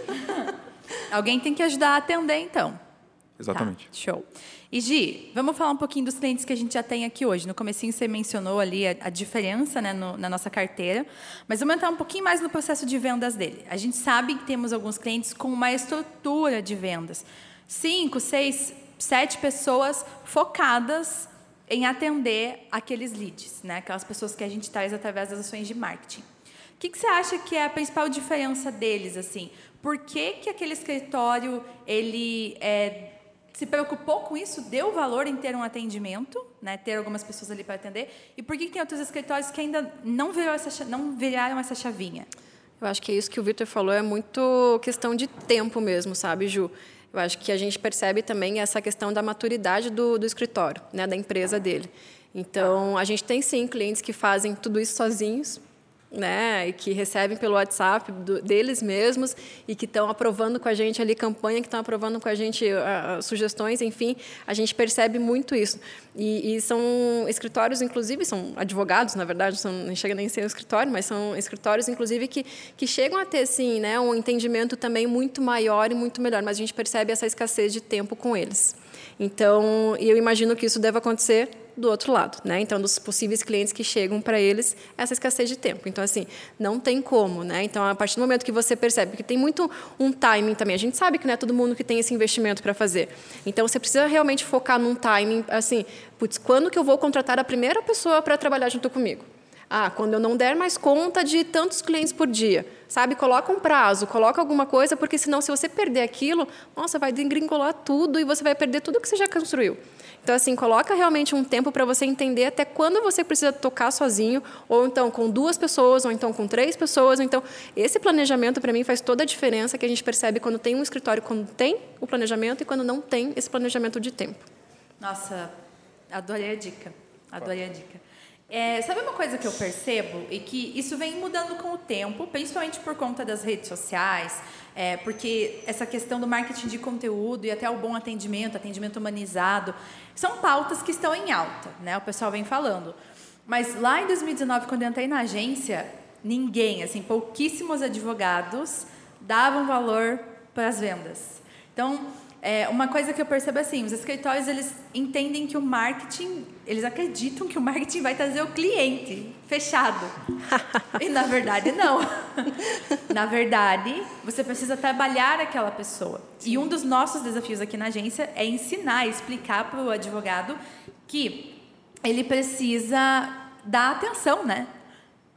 A: Alguém tem que ajudar a atender, então.
C: Exatamente.
A: Tá, show. E Gi, vamos falar um pouquinho dos clientes que a gente já tem aqui hoje. No comecinho você mencionou ali a, a diferença né, no, na nossa carteira, mas vamos entrar um pouquinho mais no processo de vendas dele. A gente sabe que temos alguns clientes com uma estrutura de vendas. Cinco, seis, sete pessoas focadas em atender aqueles leads, né? aquelas pessoas que a gente traz através das ações de marketing. O que, que você acha que é a principal diferença deles? assim? Por que, que aquele escritório ele é, se preocupou com isso, deu valor em ter um atendimento, né, ter algumas pessoas ali para atender, e por que, tem outros escritórios que ainda não, essa, não viraram essa chavinha?
B: Eu acho que é isso que o Victor falou, é muito questão de tempo mesmo, sabe, Ju? Eu acho que a gente percebe também essa questão da maturidade do, do escritório, né, da empresa dele. Então, a gente tem sim clientes que fazem tudo isso sozinhos, né, e que recebem pelo WhatsApp do, deles mesmos e que estão aprovando com a gente ali campanha, que estão aprovando com a gente uh, sugestões, enfim, a gente percebe muito isso. E, e, são escritórios, inclusive, são advogados, na verdade, são, não chega nem a ser um escritório, mas são escritórios, inclusive, que, que chegam a ter, sim, né, um entendimento também muito maior e muito melhor, mas a gente percebe essa escassez de tempo com eles. Então, eu imagino que isso deve acontecer do outro lado, né? Então, dos possíveis clientes que chegam para eles, essa escassez de tempo. Então, assim, não tem como, né? Então, a partir do momento que você percebe que tem muito um timing também, a gente sabe que não é todo mundo que tem esse investimento para fazer. Então, você precisa realmente focar num timing, assim, putz, quando que eu vou contratar a primeira pessoa para trabalhar junto comigo? Ah, quando eu não der mais conta de tantos clientes por dia, sabe? Coloca um prazo, coloca alguma coisa, porque senão, se você perder aquilo, nossa, vai degringolar tudo e você vai perder tudo que você já construiu. Então, assim, coloca realmente um tempo para você entender até quando você precisa tocar sozinho, ou então com duas pessoas, ou então com três pessoas. Então, esse planejamento, para mim, faz toda a diferença que a gente percebe quando tem um escritório, quando tem o planejamento e quando não tem esse planejamento de tempo.
A: Nossa, adorei a dica. Adorei a dica. É, sabe uma coisa que eu percebo e que isso vem mudando com o tempo, principalmente por conta das redes sociais, é, porque essa questão do marketing de conteúdo e até o bom atendimento, atendimento humanizado, são pautas que estão em alta, né? O pessoal vem falando. Mas lá em 2019, quando eu entrei na agência, ninguém, assim, pouquíssimos advogados davam valor para as vendas. Então, é, uma coisa que eu percebo é assim, os escritórios eles entendem que o marketing, eles acreditam que o marketing vai trazer o cliente fechado. e na verdade não. na verdade, você precisa trabalhar aquela pessoa. Sim. E um dos nossos desafios aqui na agência é ensinar, explicar para o advogado que ele precisa dar atenção, né?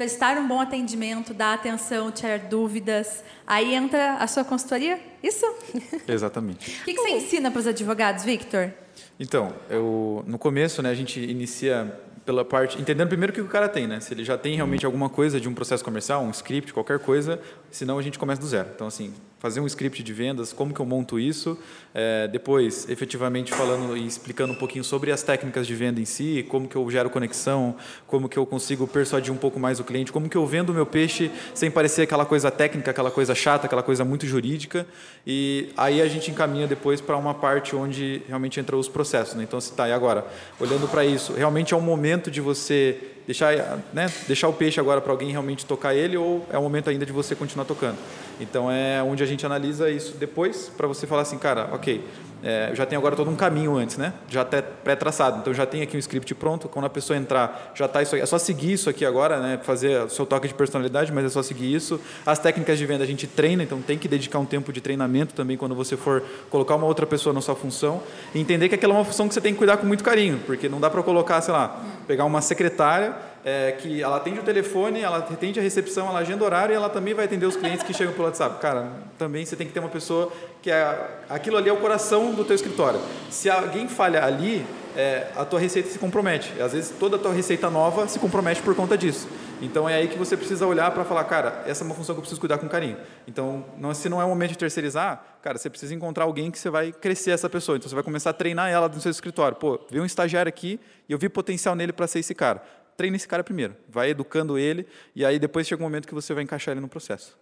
A: Prestar um bom atendimento, dar atenção, tirar dúvidas. Aí entra a sua consultoria? Isso?
C: Exatamente.
A: O que, que você ensina para os advogados, Victor?
C: Então, eu, no começo, né, a gente inicia pela parte entendendo primeiro o que o cara tem, né? Se ele já tem realmente alguma coisa de um processo comercial, um script, qualquer coisa, senão a gente começa do zero. Então, assim, fazer um script de vendas, como que eu monto isso, é, depois, efetivamente falando e explicando um pouquinho sobre as técnicas de venda em si, como que eu gero conexão, como que eu consigo persuadir um pouco mais o cliente, como que eu vendo o meu peixe sem parecer aquela coisa técnica, aquela coisa chata, aquela coisa muito jurídica, e aí a gente encaminha depois para uma parte onde realmente entra os processos. Né? Então, se tá, e agora, olhando para isso, realmente é o momento de você deixar, né, deixar o peixe agora para alguém realmente tocar ele ou é o momento ainda de você continuar tocando? Então é onde a gente analisa isso depois para você falar assim, cara, ok, é, eu já tenho agora todo um caminho antes, né? Já até pré-traçado. Então já tem aqui um script pronto. Quando a pessoa entrar, já está isso aqui. É só seguir isso aqui agora, né? Fazer o seu toque de personalidade, mas é só seguir isso. As técnicas de venda a gente treina, então tem que dedicar um tempo de treinamento também quando você for colocar uma outra pessoa na sua função. E entender que aquela é uma função que você tem que cuidar com muito carinho, porque não dá para colocar, sei lá, pegar uma secretária é, que ela atende o telefone, ela atende a recepção, ela agenda horário e ela também vai atender os clientes que chegam pelo WhatsApp. Cara, também você tem que ter uma pessoa que é aquilo ali é o coração do teu escritório. Se alguém falha ali, é, a tua receita se compromete. Às vezes toda a tua receita nova se compromete por conta disso. Então é aí que você precisa olhar para falar, cara, essa é uma função que eu preciso cuidar com carinho. Então, não, se não é o momento de terceirizar, cara, você precisa encontrar alguém que você vai crescer essa pessoa. Então você vai começar a treinar ela no seu escritório. Pô, vi um estagiário aqui e eu vi potencial nele para ser esse cara. Treina esse cara primeiro, vai educando ele e aí depois chega um momento que você vai encaixar ele no processo.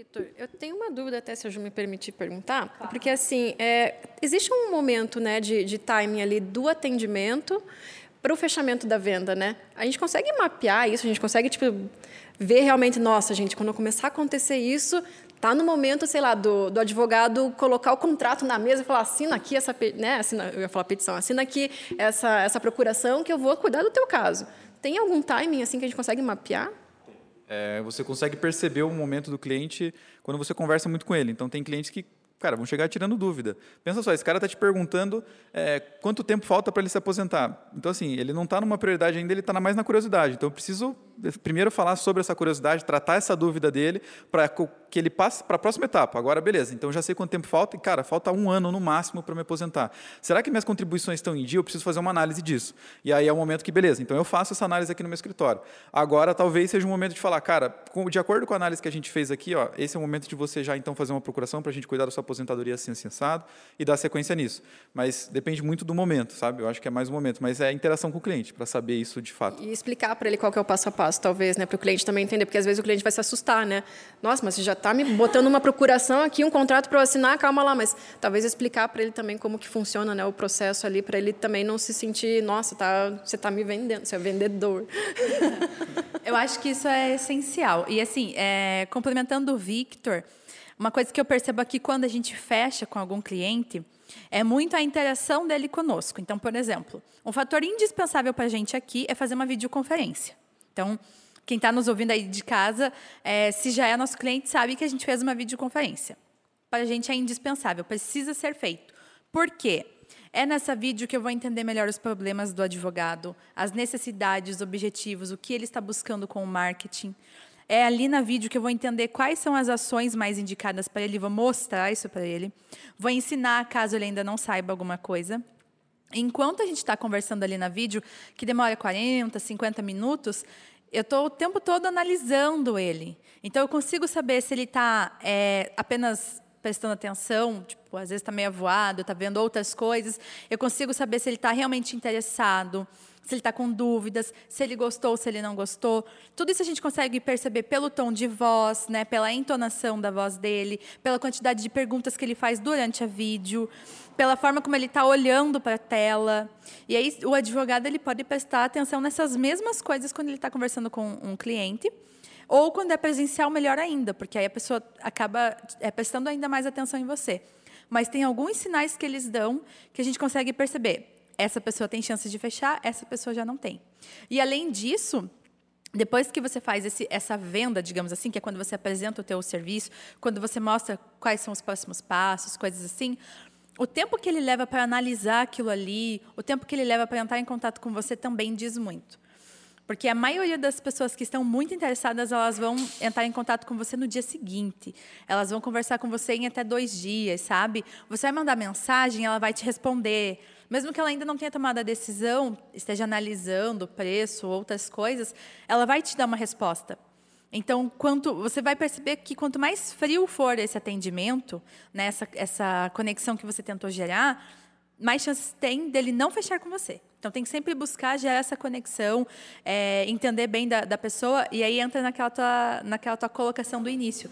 B: Vitor, eu tenho uma dúvida até se a Ju me permitir perguntar, claro. porque assim, é, existe um momento né, de, de timing ali do atendimento para o fechamento da venda, né? A gente consegue mapear isso, a gente consegue tipo ver realmente, nossa, gente, quando começar a acontecer isso, tá no momento, sei lá, do, do advogado colocar o contrato na mesa e falar, assina aqui essa, né, assina, eu ia falar petição, assina aqui essa essa procuração que eu vou cuidar do teu caso. Tem algum timing assim que a gente consegue mapear?
C: É, você consegue perceber o momento do cliente quando você conversa muito com ele. Então tem clientes que cara, vão chegar tirando dúvida. Pensa só, esse cara está te perguntando é, quanto tempo falta para ele se aposentar. Então, assim, ele não está numa prioridade ainda, ele está mais na curiosidade. Então, eu preciso primeiro falar sobre essa curiosidade, tratar essa dúvida dele, para que ele passe para a próxima etapa. Agora, beleza, então já sei quanto tempo falta, e, cara, falta um ano no máximo para me aposentar. Será que minhas contribuições estão em dia? Eu preciso fazer uma análise disso. E aí é o momento que, beleza, então eu faço essa análise aqui no meu escritório. Agora, talvez seja o momento de falar, cara, de acordo com a análise que a gente fez aqui, ó, esse é o momento de você já então fazer uma procuração para a gente cuidar da sua aposentadoria assim, sensado e dar sequência nisso. Mas depende muito do momento, sabe? Eu acho que é mais o momento, mas é a interação com o cliente para saber isso de fato.
B: E explicar para ele qual é o passo a passo, talvez, né, para o cliente também entender, porque às vezes o cliente vai se assustar, né? Nossa, mas você já está me botando uma procuração aqui, um contrato para eu assinar, calma lá, mas talvez explicar para ele também como que funciona, né, o processo ali, para ele também não se sentir, nossa, tá, você está me vendendo, você é vendedor.
A: Eu acho que isso é essencial. E assim, é, complementando o Victor, uma coisa que eu percebo aqui quando a gente fecha com algum cliente é muito a interação dele conosco. Então, por exemplo, um fator indispensável para a gente aqui é fazer uma videoconferência. Então, quem está nos ouvindo aí de casa, é, se já é nosso cliente, sabe que a gente fez uma videoconferência. Para a gente é indispensável, precisa ser feito. Por quê? É nessa vídeo que eu vou entender melhor os problemas do advogado, as necessidades, os objetivos, o que ele está buscando com o marketing. É ali na vídeo que eu vou entender quais são as ações mais indicadas para ele, vou mostrar isso para ele. Vou ensinar caso ele ainda não saiba alguma coisa. Enquanto a gente está conversando ali na vídeo, que demora 40, 50 minutos, eu estou o tempo todo analisando ele. Então, eu consigo saber se ele está é, apenas prestando atenção, tipo, às vezes está meio avoado, está vendo outras coisas. Eu consigo saber se ele está realmente interessado, se ele está com dúvidas, se ele gostou, se ele não gostou. Tudo isso a gente consegue perceber pelo tom de voz, né, pela entonação da voz dele, pela quantidade de perguntas que ele faz durante a vídeo, pela forma como ele está olhando para a tela. E aí o advogado ele pode prestar atenção nessas mesmas coisas quando ele está conversando com um cliente ou quando é presencial, melhor ainda, porque aí a pessoa acaba é, prestando ainda mais atenção em você. Mas tem alguns sinais que eles dão que a gente consegue perceber. Essa pessoa tem chances de fechar, essa pessoa já não tem. E além disso, depois que você faz esse, essa venda, digamos assim, que é quando você apresenta o teu serviço, quando você mostra quais são os próximos passos, coisas assim, o tempo que ele leva para analisar aquilo ali, o tempo que ele leva para entrar em contato com você também diz muito. Porque a maioria das pessoas que estão muito interessadas, elas vão entrar em contato com você no dia seguinte. Elas vão conversar com você em até dois dias, sabe? Você vai mandar mensagem, ela vai te responder. Mesmo que ela ainda não tenha tomado a decisão, esteja analisando o preço, outras coisas, ela vai te dar uma resposta. Então, quanto, você vai perceber que quanto mais frio for esse atendimento, né, essa, essa conexão que você tentou gerar, mais chances tem dele não fechar com você. Então, tem que sempre buscar gerar essa conexão, é, entender bem da, da, pessoa, e aí entra naquela tua, naquela tua colocação do início.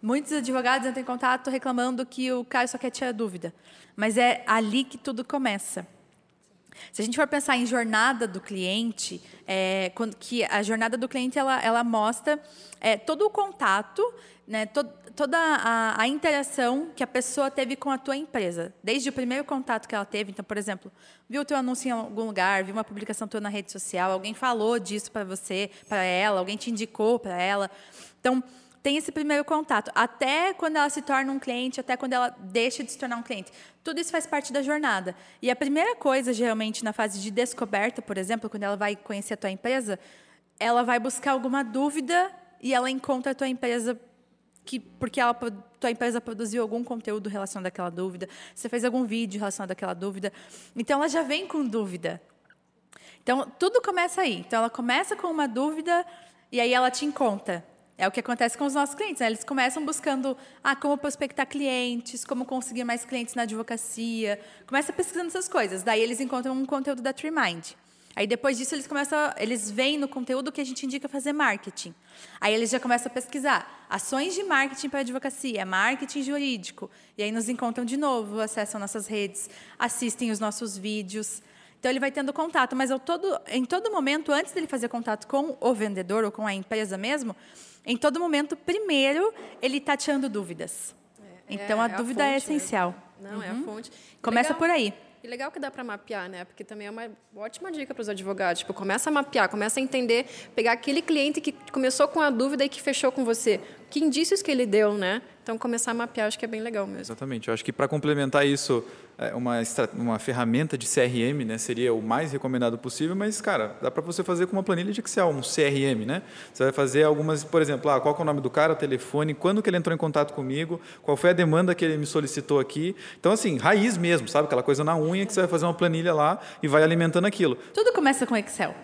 A: Muitos advogados entram em contato reclamando que o cara só quer tirar dúvida, mas é ali que tudo começa. Se a gente for pensar em jornada do cliente, é, quando, que a jornada do cliente ela, ela mostra é, todo o contato, né, to, toda a, a, interação que a pessoa teve com a tua empresa, desde o primeiro contato que ela teve. Então, por exemplo, viu o teu anúncio em algum lugar, viu uma publicação tua na rede social, alguém falou disso para você, para ela, alguém te indicou para ela. Então, tem esse primeiro contato, até quando ela se torna um cliente, até quando ela deixa de se tornar um cliente. Tudo isso faz parte da jornada. E a primeira coisa, geralmente, na fase de descoberta, por exemplo, quando ela vai conhecer a tua empresa, ela vai buscar alguma dúvida e ela encontra a tua empresa que porque ela tua empresa produziu algum conteúdo relacionado àquela dúvida, você fez algum vídeo relacionado àquela dúvida. Então ela já vem com dúvida. Então tudo começa aí. Então ela começa com uma dúvida e aí ela te encontra. É o que acontece com os nossos clientes. Né? Eles começam buscando ah, como prospectar clientes, como conseguir mais clientes na advocacia. Começa pesquisando essas coisas. Daí eles encontram um conteúdo da TreeMind. Aí depois disso eles começam, eles veem no conteúdo que a gente indica fazer marketing. Aí eles já começam a pesquisar ações de marketing para advocacia, marketing jurídico. E aí nos encontram de novo, acessam nossas redes, assistem os nossos vídeos. Então ele vai tendo contato, mas todo, em todo momento, antes dele fazer contato com o vendedor ou com a empresa mesmo, em todo momento, primeiro ele está tirando dúvidas. É, então a é dúvida a é essencial.
B: Mesmo. Não, uhum. é a uhum. fonte.
A: Começa
B: Legal.
A: por aí.
B: E legal que dá para mapear, né? Porque também é uma ótima dica para os advogados. Tipo, começa a mapear, começa a entender, pegar aquele cliente que começou com a dúvida e que fechou com você. Que indícios que ele deu, né? Então, começar a mapear, acho que é bem legal mesmo.
C: Exatamente. Eu acho que para complementar isso, é, uma, uma ferramenta de CRM né, seria o mais recomendado possível, mas, cara, dá para você fazer com uma planilha de Excel, um CRM, né? Você vai fazer algumas, por exemplo, ah, qual é o nome do cara, o telefone, quando que ele entrou em contato comigo, qual foi a demanda que ele me solicitou aqui. Então, assim, raiz mesmo, sabe? Aquela coisa na unha que você vai fazer uma planilha lá e vai alimentando aquilo.
A: Tudo começa com Excel.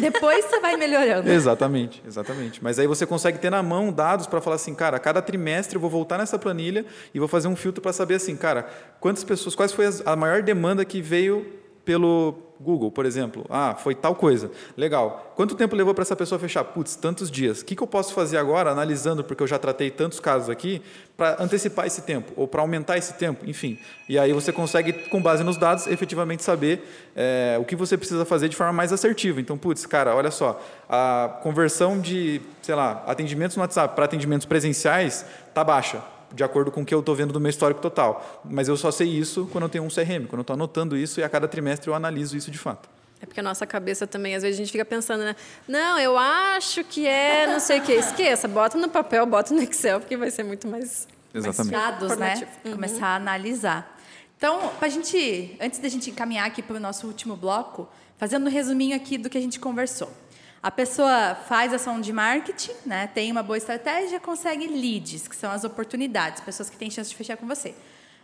A: Depois você vai melhorando.
C: exatamente, exatamente. Mas aí você consegue ter na mão dados para falar assim, cara, a cada trimestre eu vou voltar nessa planilha e vou fazer um filtro para saber assim, cara, quantas pessoas, quais foi a maior demanda que veio pelo Google, por exemplo. Ah, foi tal coisa. Legal. Quanto tempo levou para essa pessoa fechar? Putz, tantos dias. O que, que eu posso fazer agora, analisando, porque eu já tratei tantos casos aqui, para antecipar esse tempo ou para aumentar esse tempo? Enfim. E aí você consegue, com base nos dados, efetivamente saber é, o que você precisa fazer de forma mais assertiva. Então, putz, cara, olha só, a conversão de, sei lá, atendimentos no WhatsApp para atendimentos presenciais está baixa de acordo com o que eu estou vendo do meu histórico total. Mas eu só sei isso quando eu tenho um CRM, quando eu estou anotando isso e a cada trimestre eu analiso isso de fato.
B: É porque a nossa cabeça também, às vezes a gente fica pensando, né? Não, eu acho que é não sei o que. Esqueça, bota no papel, bota no Excel, porque vai ser muito mais.
C: Exatamente.
A: Mais dados, né? Uhum. Começar a analisar. Então, para a gente, antes da gente encaminhar aqui para o nosso último bloco, fazendo um resuminho aqui do que a gente conversou. A pessoa faz ação de marketing, né, tem uma boa estratégia, consegue leads, que são as oportunidades, pessoas que têm chance de fechar com você.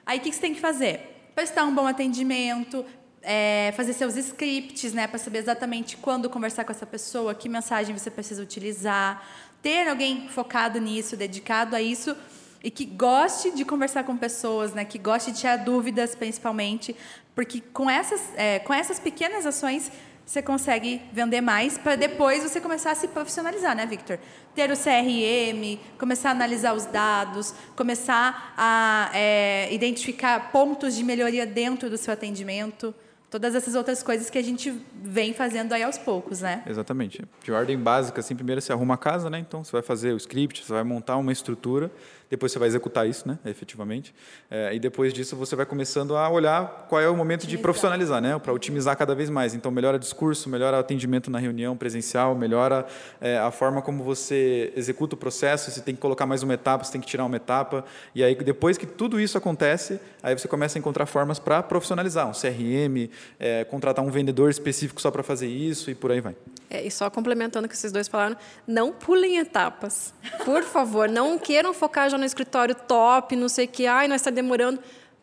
A: Aí o que você tem que fazer? Prestar um bom atendimento, é, fazer seus scripts, né, para saber exatamente quando conversar com essa pessoa, que mensagem você precisa utilizar, ter alguém focado nisso, dedicado a isso e que goste de conversar com pessoas, né, que goste de tirar dúvidas, principalmente, porque com essas, é, com essas pequenas ações você consegue vender mais para depois você começar a se profissionalizar, né, Victor? Ter o CRM, começar a analisar os dados, começar a é, identificar pontos de melhoria dentro do seu atendimento. Todas essas outras coisas que a gente vem fazendo aí aos poucos, né?
C: Exatamente. De ordem básica, assim, primeiro você arruma a casa, né? Então você vai fazer o script, você vai montar uma estrutura depois você vai executar isso, né, efetivamente. É, e depois disso você vai começando a olhar qual é o momento otimizar. de profissionalizar, né, para otimizar cada vez mais. Então melhora discurso, melhora atendimento na reunião presencial, melhora é, a forma como você executa o processo. Você tem que colocar mais uma etapa, você tem que tirar uma etapa. E aí depois que tudo isso acontece, aí você começa a encontrar formas para profissionalizar, um CRM, é, contratar um vendedor específico só para fazer isso e por aí vai.
B: É, e só complementando o que vocês dois falaram, não pulem etapas. Por favor, não queiram focar já no escritório top, não sei o que, ai, nós está demorando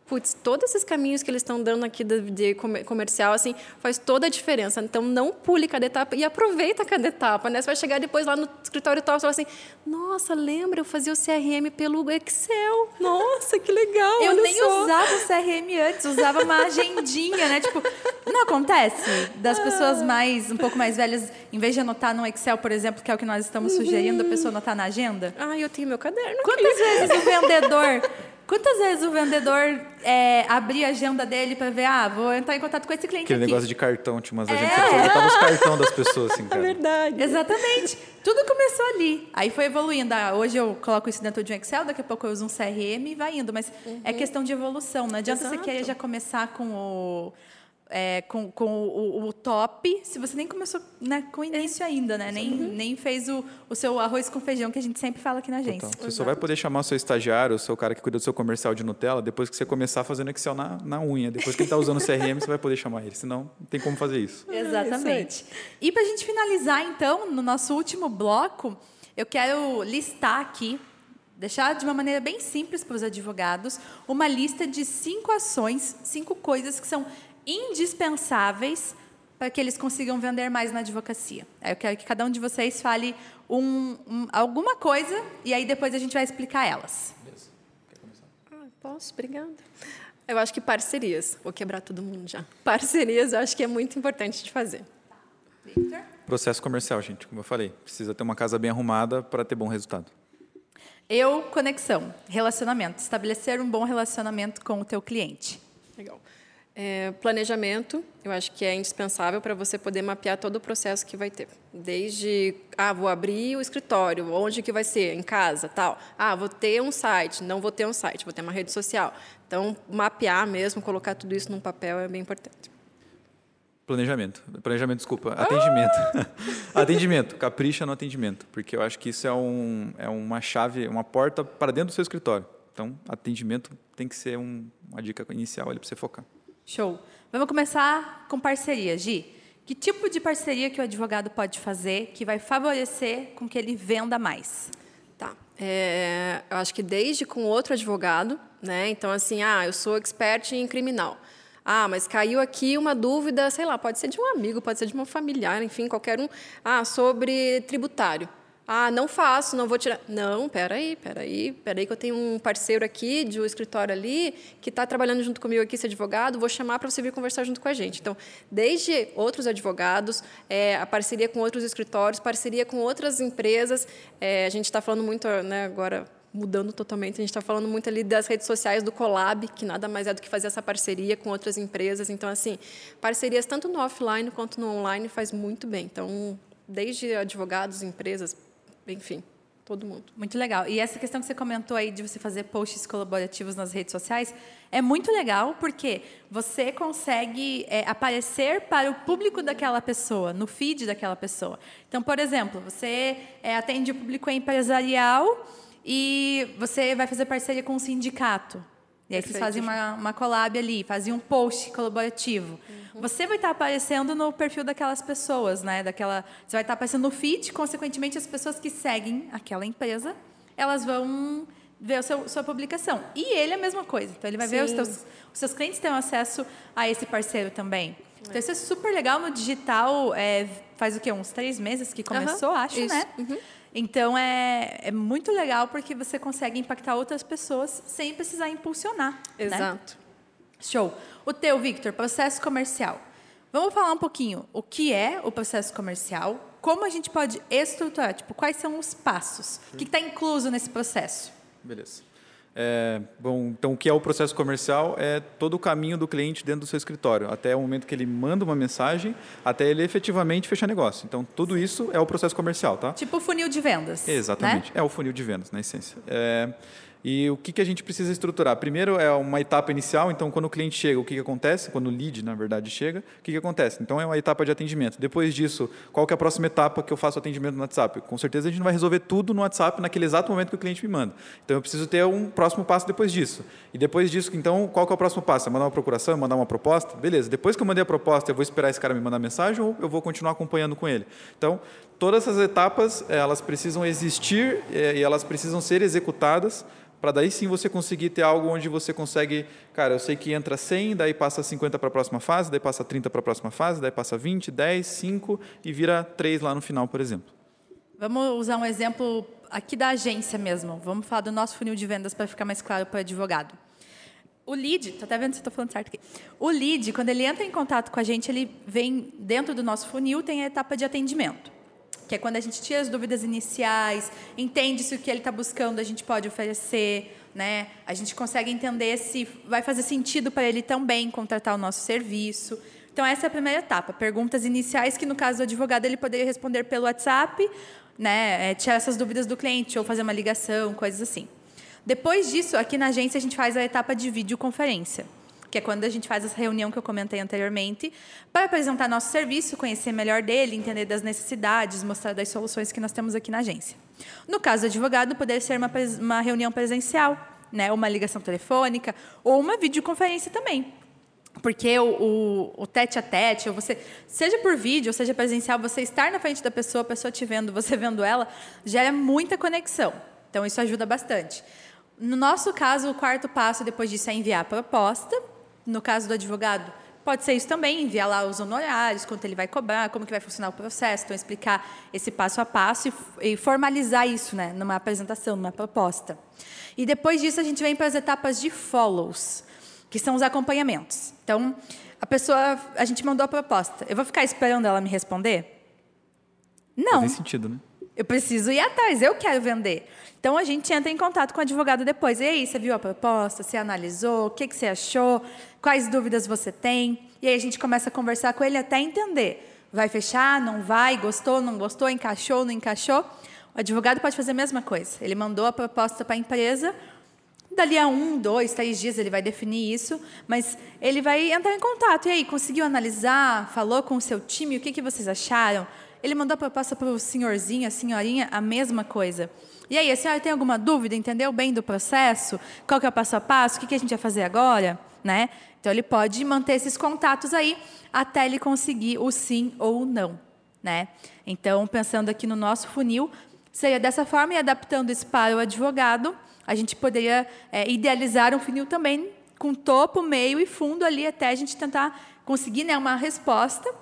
B: putz, todos esses caminhos que eles estão dando aqui de, de, comercial, assim, faz toda a diferença. Então, não pule cada etapa e aproveita cada etapa, né? Você vai chegar depois lá no escritório e falar assim, nossa, lembra, eu fazia o CRM pelo Excel. Nossa, que legal,
A: Eu nem só. usava o CRM antes, usava uma agendinha, né? Tipo, não acontece das pessoas mais, um pouco mais velhas, em vez de anotar no Excel, por exemplo, que é o que nós estamos sugerindo, uhum. a pessoa anotar na agenda?
B: Ah, eu tenho meu caderno.
A: Quantas vezes o vendedor Quantas vezes o vendedor é, abria a agenda dele para ver, ah, vou entrar em contato com esse cliente
C: Aquele
A: aqui.
C: negócio de cartão, tinha umas é. agendas que botava os cartões das pessoas, assim, cara.
B: É verdade.
A: Exatamente. Tudo começou ali. Aí foi evoluindo. Ah, hoje eu coloco isso dentro de um Excel, daqui a pouco eu uso um CRM e vai indo. Mas é uhum. é questão de evolução. Não adianta Exato. você querer já começar com o é, com, com o, o, top, se você nem começou né, com o início ainda, né? Nem, uhum. nem fez o, o seu arroz com feijão que a gente sempre fala aqui na agência.
C: Você só vai poder chamar o seu estagiário, o seu cara que cuida do seu comercial de Nutella, depois que você começar fazendo Excel na, na unha. Depois que ele está usando o CRM, você vai poder chamar ele. Senão, não tem como fazer isso.
A: Exatamente. e para a gente finalizar, então, no nosso último bloco, eu quero listar aqui deixar de uma maneira bem simples para os advogados uma lista de cinco ações, cinco coisas que são indispensáveis para que eles consigam vender mais na advocacia. Eu quero que cada um de vocês fale um, um, alguma coisa e aí depois a gente vai explicar elas. Beleza.
B: Quer começar? Ah, posso? Obrigada. Eu acho que parcerias. Vou quebrar todo mundo já. Parcerias eu acho que é muito importante de fazer.
C: Victor? Processo comercial, gente, como eu falei. Precisa ter uma casa bem arrumada para ter bom resultado.
A: Eu, conexão, relacionamento. Estabelecer um bom relacionamento com o teu cliente.
B: É, planejamento, eu acho que é indispensável para você poder mapear todo o processo que vai ter. Desde, ah, vou abrir o escritório, onde que vai ser? Em casa, tal. Ah, vou ter um site, não vou ter um site, vou ter uma rede social. Então, mapear mesmo, colocar tudo isso num papel é bem importante.
C: Planejamento. Planejamento, desculpa. Atendimento. Ah! atendimento. Capricha no atendimento. Porque eu acho que isso é, um, é uma chave, uma porta para dentro do seu escritório. Então, atendimento tem que ser um, uma dica inicial ali para você focar.
A: Show. Vamos começar com parceria, Gi. Que tipo de parceria que o advogado pode fazer que vai favorecer com que ele venda mais?
B: Tá. É, eu acho que desde com outro advogado, né? Então, assim, ah, eu sou expert em criminal. Ah, mas caiu aqui uma dúvida, sei lá, pode ser de um amigo, pode ser de uma familiar, enfim, qualquer um. Ah, sobre tributário. Ah, não faço, não vou tirar. Não, peraí, peraí, peraí, que eu tenho um parceiro aqui de um escritório ali que está trabalhando junto comigo aqui, esse advogado, vou chamar para você vir conversar junto com a gente. Então, desde outros advogados, é, a parceria com outros escritórios, parceria com outras empresas. É, a gente está falando muito né, agora mudando totalmente. A gente está falando muito ali das redes sociais do Colab, que nada mais é do que fazer essa parceria com outras empresas. Então, assim, parcerias tanto no offline quanto no online faz muito bem. Então, desde advogados, empresas, enfim, todo mundo.
A: Muito legal. E essa questão que você comentou aí de você fazer posts colaborativos nas redes sociais é muito legal porque você consegue é, aparecer para o público daquela pessoa, no feed daquela pessoa. Então, por exemplo, você é, atende o público empresarial e você vai fazer parceria com um sindicato. E aí Perfeito. vocês fazem uma, uma collab ali, fazem um post colaborativo. Uhum. Você vai estar aparecendo no perfil daquelas pessoas, né? Daquela, você vai estar aparecendo no feed, consequentemente as pessoas que seguem aquela empresa, elas vão ver a sua publicação. E ele é a mesma coisa. Então ele vai Sim. ver os, teus, os seus clientes têm acesso a esse parceiro também. É. Então isso é super legal no digital. É, faz o quê? Uns três meses que começou, uhum. acho, isso. né? Uhum. Então é, é muito legal porque você consegue impactar outras pessoas sem precisar impulsionar.
B: Né? Exato. Né?
A: Show. O teu, Victor, processo comercial. Vamos falar um pouquinho o que é o processo comercial, como a gente pode estruturar, tipo, quais são os passos, o que está incluso nesse processo.
C: Beleza. É, bom, então o que é o processo comercial é todo o caminho do cliente dentro do seu escritório, até o momento que ele manda uma mensagem, até ele efetivamente fechar negócio. Então tudo isso é o processo comercial, tá?
A: Tipo o funil de vendas.
C: Exatamente,
A: né?
C: é o funil de vendas, na essência. É, e o que, que a gente precisa estruturar? Primeiro é uma etapa inicial, então quando o cliente chega, o que, que acontece? Quando o lead, na verdade, chega, o que, que acontece? Então é uma etapa de atendimento. Depois disso, qual que é a próxima etapa que eu faço atendimento no WhatsApp? Com certeza a gente não vai resolver tudo no WhatsApp naquele exato momento que o cliente me manda. Então eu preciso ter um próximo passo depois disso. E depois disso, então, qual que é o próximo passo? É mandar uma procuração, mandar uma proposta? Beleza. Depois que eu mandei a proposta, eu vou esperar esse cara me mandar mensagem ou eu vou continuar acompanhando com ele? Então, todas essas etapas, elas precisam existir eh, e elas precisam ser executadas para daí sim você conseguir ter algo onde você consegue, cara, eu sei que entra 100, daí passa 50 para a próxima fase, daí passa 30 para a próxima fase, daí passa 20, 10, 5 e vira 3 lá no final, por exemplo.
A: Vamos usar um exemplo aqui da agência mesmo. Vamos falar do nosso funil de vendas para ficar mais claro para o advogado. O lead, estou até vendo se estou falando certo aqui. O lead, quando ele entra em contato com a gente, ele vem dentro do nosso funil, tem a etapa de atendimento que é quando a gente tira as dúvidas iniciais, entende se o que ele está buscando a gente pode oferecer, né? A gente consegue entender se vai fazer sentido para ele também contratar o nosso serviço. Então essa é a primeira etapa, perguntas iniciais que no caso do advogado ele poderia responder pelo WhatsApp, né? É, tirar essas dúvidas do cliente ou fazer uma ligação, coisas assim. Depois disso, aqui na agência a gente faz a etapa de videoconferência, que é quando a gente faz essa reunião que eu comentei anteriormente, para apresentar nosso serviço, conhecer melhor dele, entender das necessidades, mostrar das soluções que nós temos aqui na agência. No caso do advogado, poderia ser uma, uma reunião presencial, né, uma ligação telefônica ou uma videoconferência também. Porque o, o, o, tete a tete, ou você, seja por vídeo, seja presencial, você estar na frente da pessoa, a pessoa te vendo, você vendo ela, gera muita conexão. Então, isso ajuda bastante. No nosso caso, o quarto passo depois disso é enviar a proposta. No caso do advogado, pode ser isso também, enviar lá os honorários, quanto ele vai cobrar, como que vai funcionar o processo, então explicar esse passo a passo e, e formalizar isso né, numa apresentação, numa proposta. E depois disso, a gente vem para as etapas de follows que são os acompanhamentos. Então, a pessoa, a gente mandou a proposta. Eu vou ficar esperando ela me responder? Não.
C: Faz sentido, né?
A: Eu preciso ir atrás, eu quero vender. Então a gente entra em contato com o advogado depois. E aí, você viu a proposta? Você analisou? O que, que você achou? Quais dúvidas você tem? E aí a gente começa a conversar com ele até entender. Vai fechar? Não vai? Gostou? Não gostou? Encaixou? Não encaixou? O advogado pode fazer a mesma coisa. Ele mandou a proposta para a empresa, Dali a um, dois, três dias ele vai definir isso, mas ele vai entrar em contato. E aí, conseguiu analisar? Falou com o seu time? O que, que vocês acharam? Ele mandou a proposta para o senhorzinho, a senhorinha, a mesma coisa. E aí, a senhora tem alguma dúvida? Entendeu bem do processo? Qual que é o passo a passo? O que, que a gente vai fazer agora? Né? Então, ele pode manter esses contatos aí até ele conseguir o sim ou o não. Né? Então, pensando aqui no nosso funil, seria dessa forma e adaptando isso para o advogado, a gente poderia é, idealizar um funil também com topo, meio e fundo ali até a gente tentar conseguir né, uma resposta.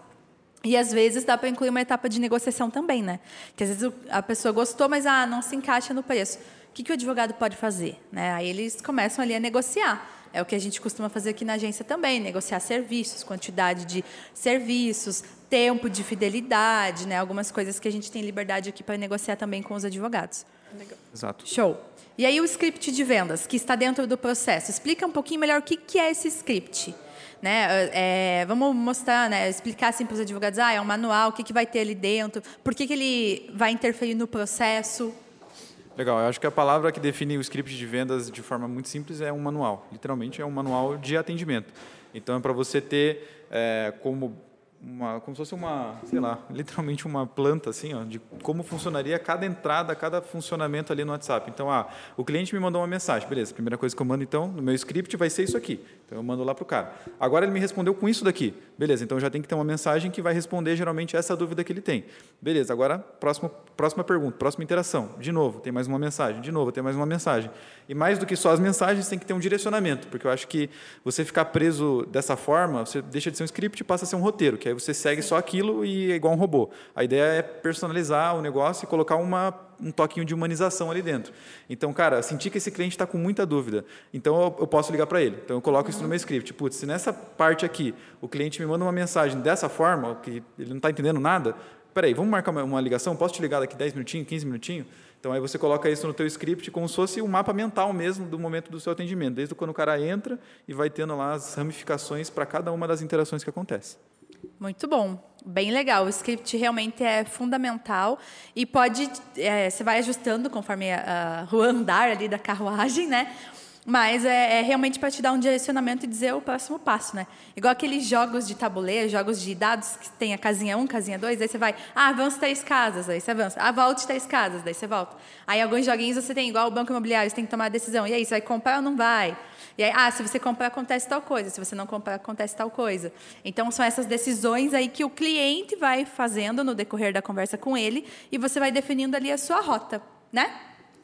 A: E às vezes dá para incluir uma etapa de negociação também, né? Que às vezes a pessoa gostou, mas ah, não se encaixa no preço. O que, que o advogado pode fazer? Né? Aí eles começam ali a negociar. É o que a gente costuma fazer aqui na agência também, negociar serviços, quantidade de serviços, tempo de fidelidade, né? Algumas coisas que a gente tem liberdade aqui para negociar também com os advogados.
C: Legal. Exato.
A: Show. E aí o script de vendas, que está dentro do processo. Explica um pouquinho melhor o que, que é esse script. Né? É, vamos mostrar, né? explicar assim para os advogados, ah, é um manual, o que, que vai ter ali dentro, por que, que ele vai interferir no processo.
C: Legal, eu acho que a palavra que define o script de vendas de forma muito simples é um manual. Literalmente é um manual de atendimento. Então é para você ter é, como uma, como se fosse uma, sei lá, literalmente uma planta assim, ó, de como funcionaria cada entrada, cada funcionamento ali no WhatsApp. Então, ah, o cliente me mandou uma mensagem, beleza? Primeira coisa que eu mando então no meu script vai ser isso aqui. Então eu mando lá para o cara. Agora ele me respondeu com isso daqui, beleza? Então já tem que ter uma mensagem que vai responder geralmente essa dúvida que ele tem. Beleza? Agora próxima próxima pergunta, próxima interação. De novo, tem mais uma mensagem. De novo, tem mais uma mensagem. E mais do que só as mensagens, tem que ter um direcionamento, porque eu acho que você ficar preso dessa forma, você deixa de ser um script e passa a ser um roteiro, que aí você segue só aquilo e é igual um robô. A ideia é personalizar o negócio e colocar uma, um toquinho de humanização ali dentro. Então, cara, senti que esse cliente está com muita dúvida, então eu, eu posso ligar para ele. Então, eu coloco isso no meu script. Putz, se nessa parte aqui o cliente me manda uma mensagem dessa forma, que ele não está entendendo nada, peraí, vamos marcar uma, uma, ligação? Posso te ligar daqui 10 minutinhos, 15 minutinhos? Então aí você coloca isso no teu script como se fosse um mapa mental mesmo do momento do seu atendimento, desde quando o cara entra e vai tendo lá as ramificações para cada uma das interações que acontece.
A: Muito bom, bem legal. O script realmente é fundamental e pode, é, você vai ajustando conforme a, a, o andar ali da carruagem, né? Mas é, é realmente para te dar um direcionamento e dizer o próximo passo, né? Igual aqueles jogos de tabuleiro, jogos de dados que tem a casinha 1, casinha 2, aí você vai, ah, avança três casas, aí você avança. Ah, volte três casas, daí você volta. Aí alguns joguinhos você tem, igual o banco imobiliário, você tem que tomar a decisão. E aí, você vai comprar ou não vai? E aí, ah, se você comprar, acontece tal coisa. Se você não comprar, acontece tal coisa. Então, são essas decisões aí que o cliente vai fazendo no decorrer da conversa com ele e você vai definindo ali a sua rota, né?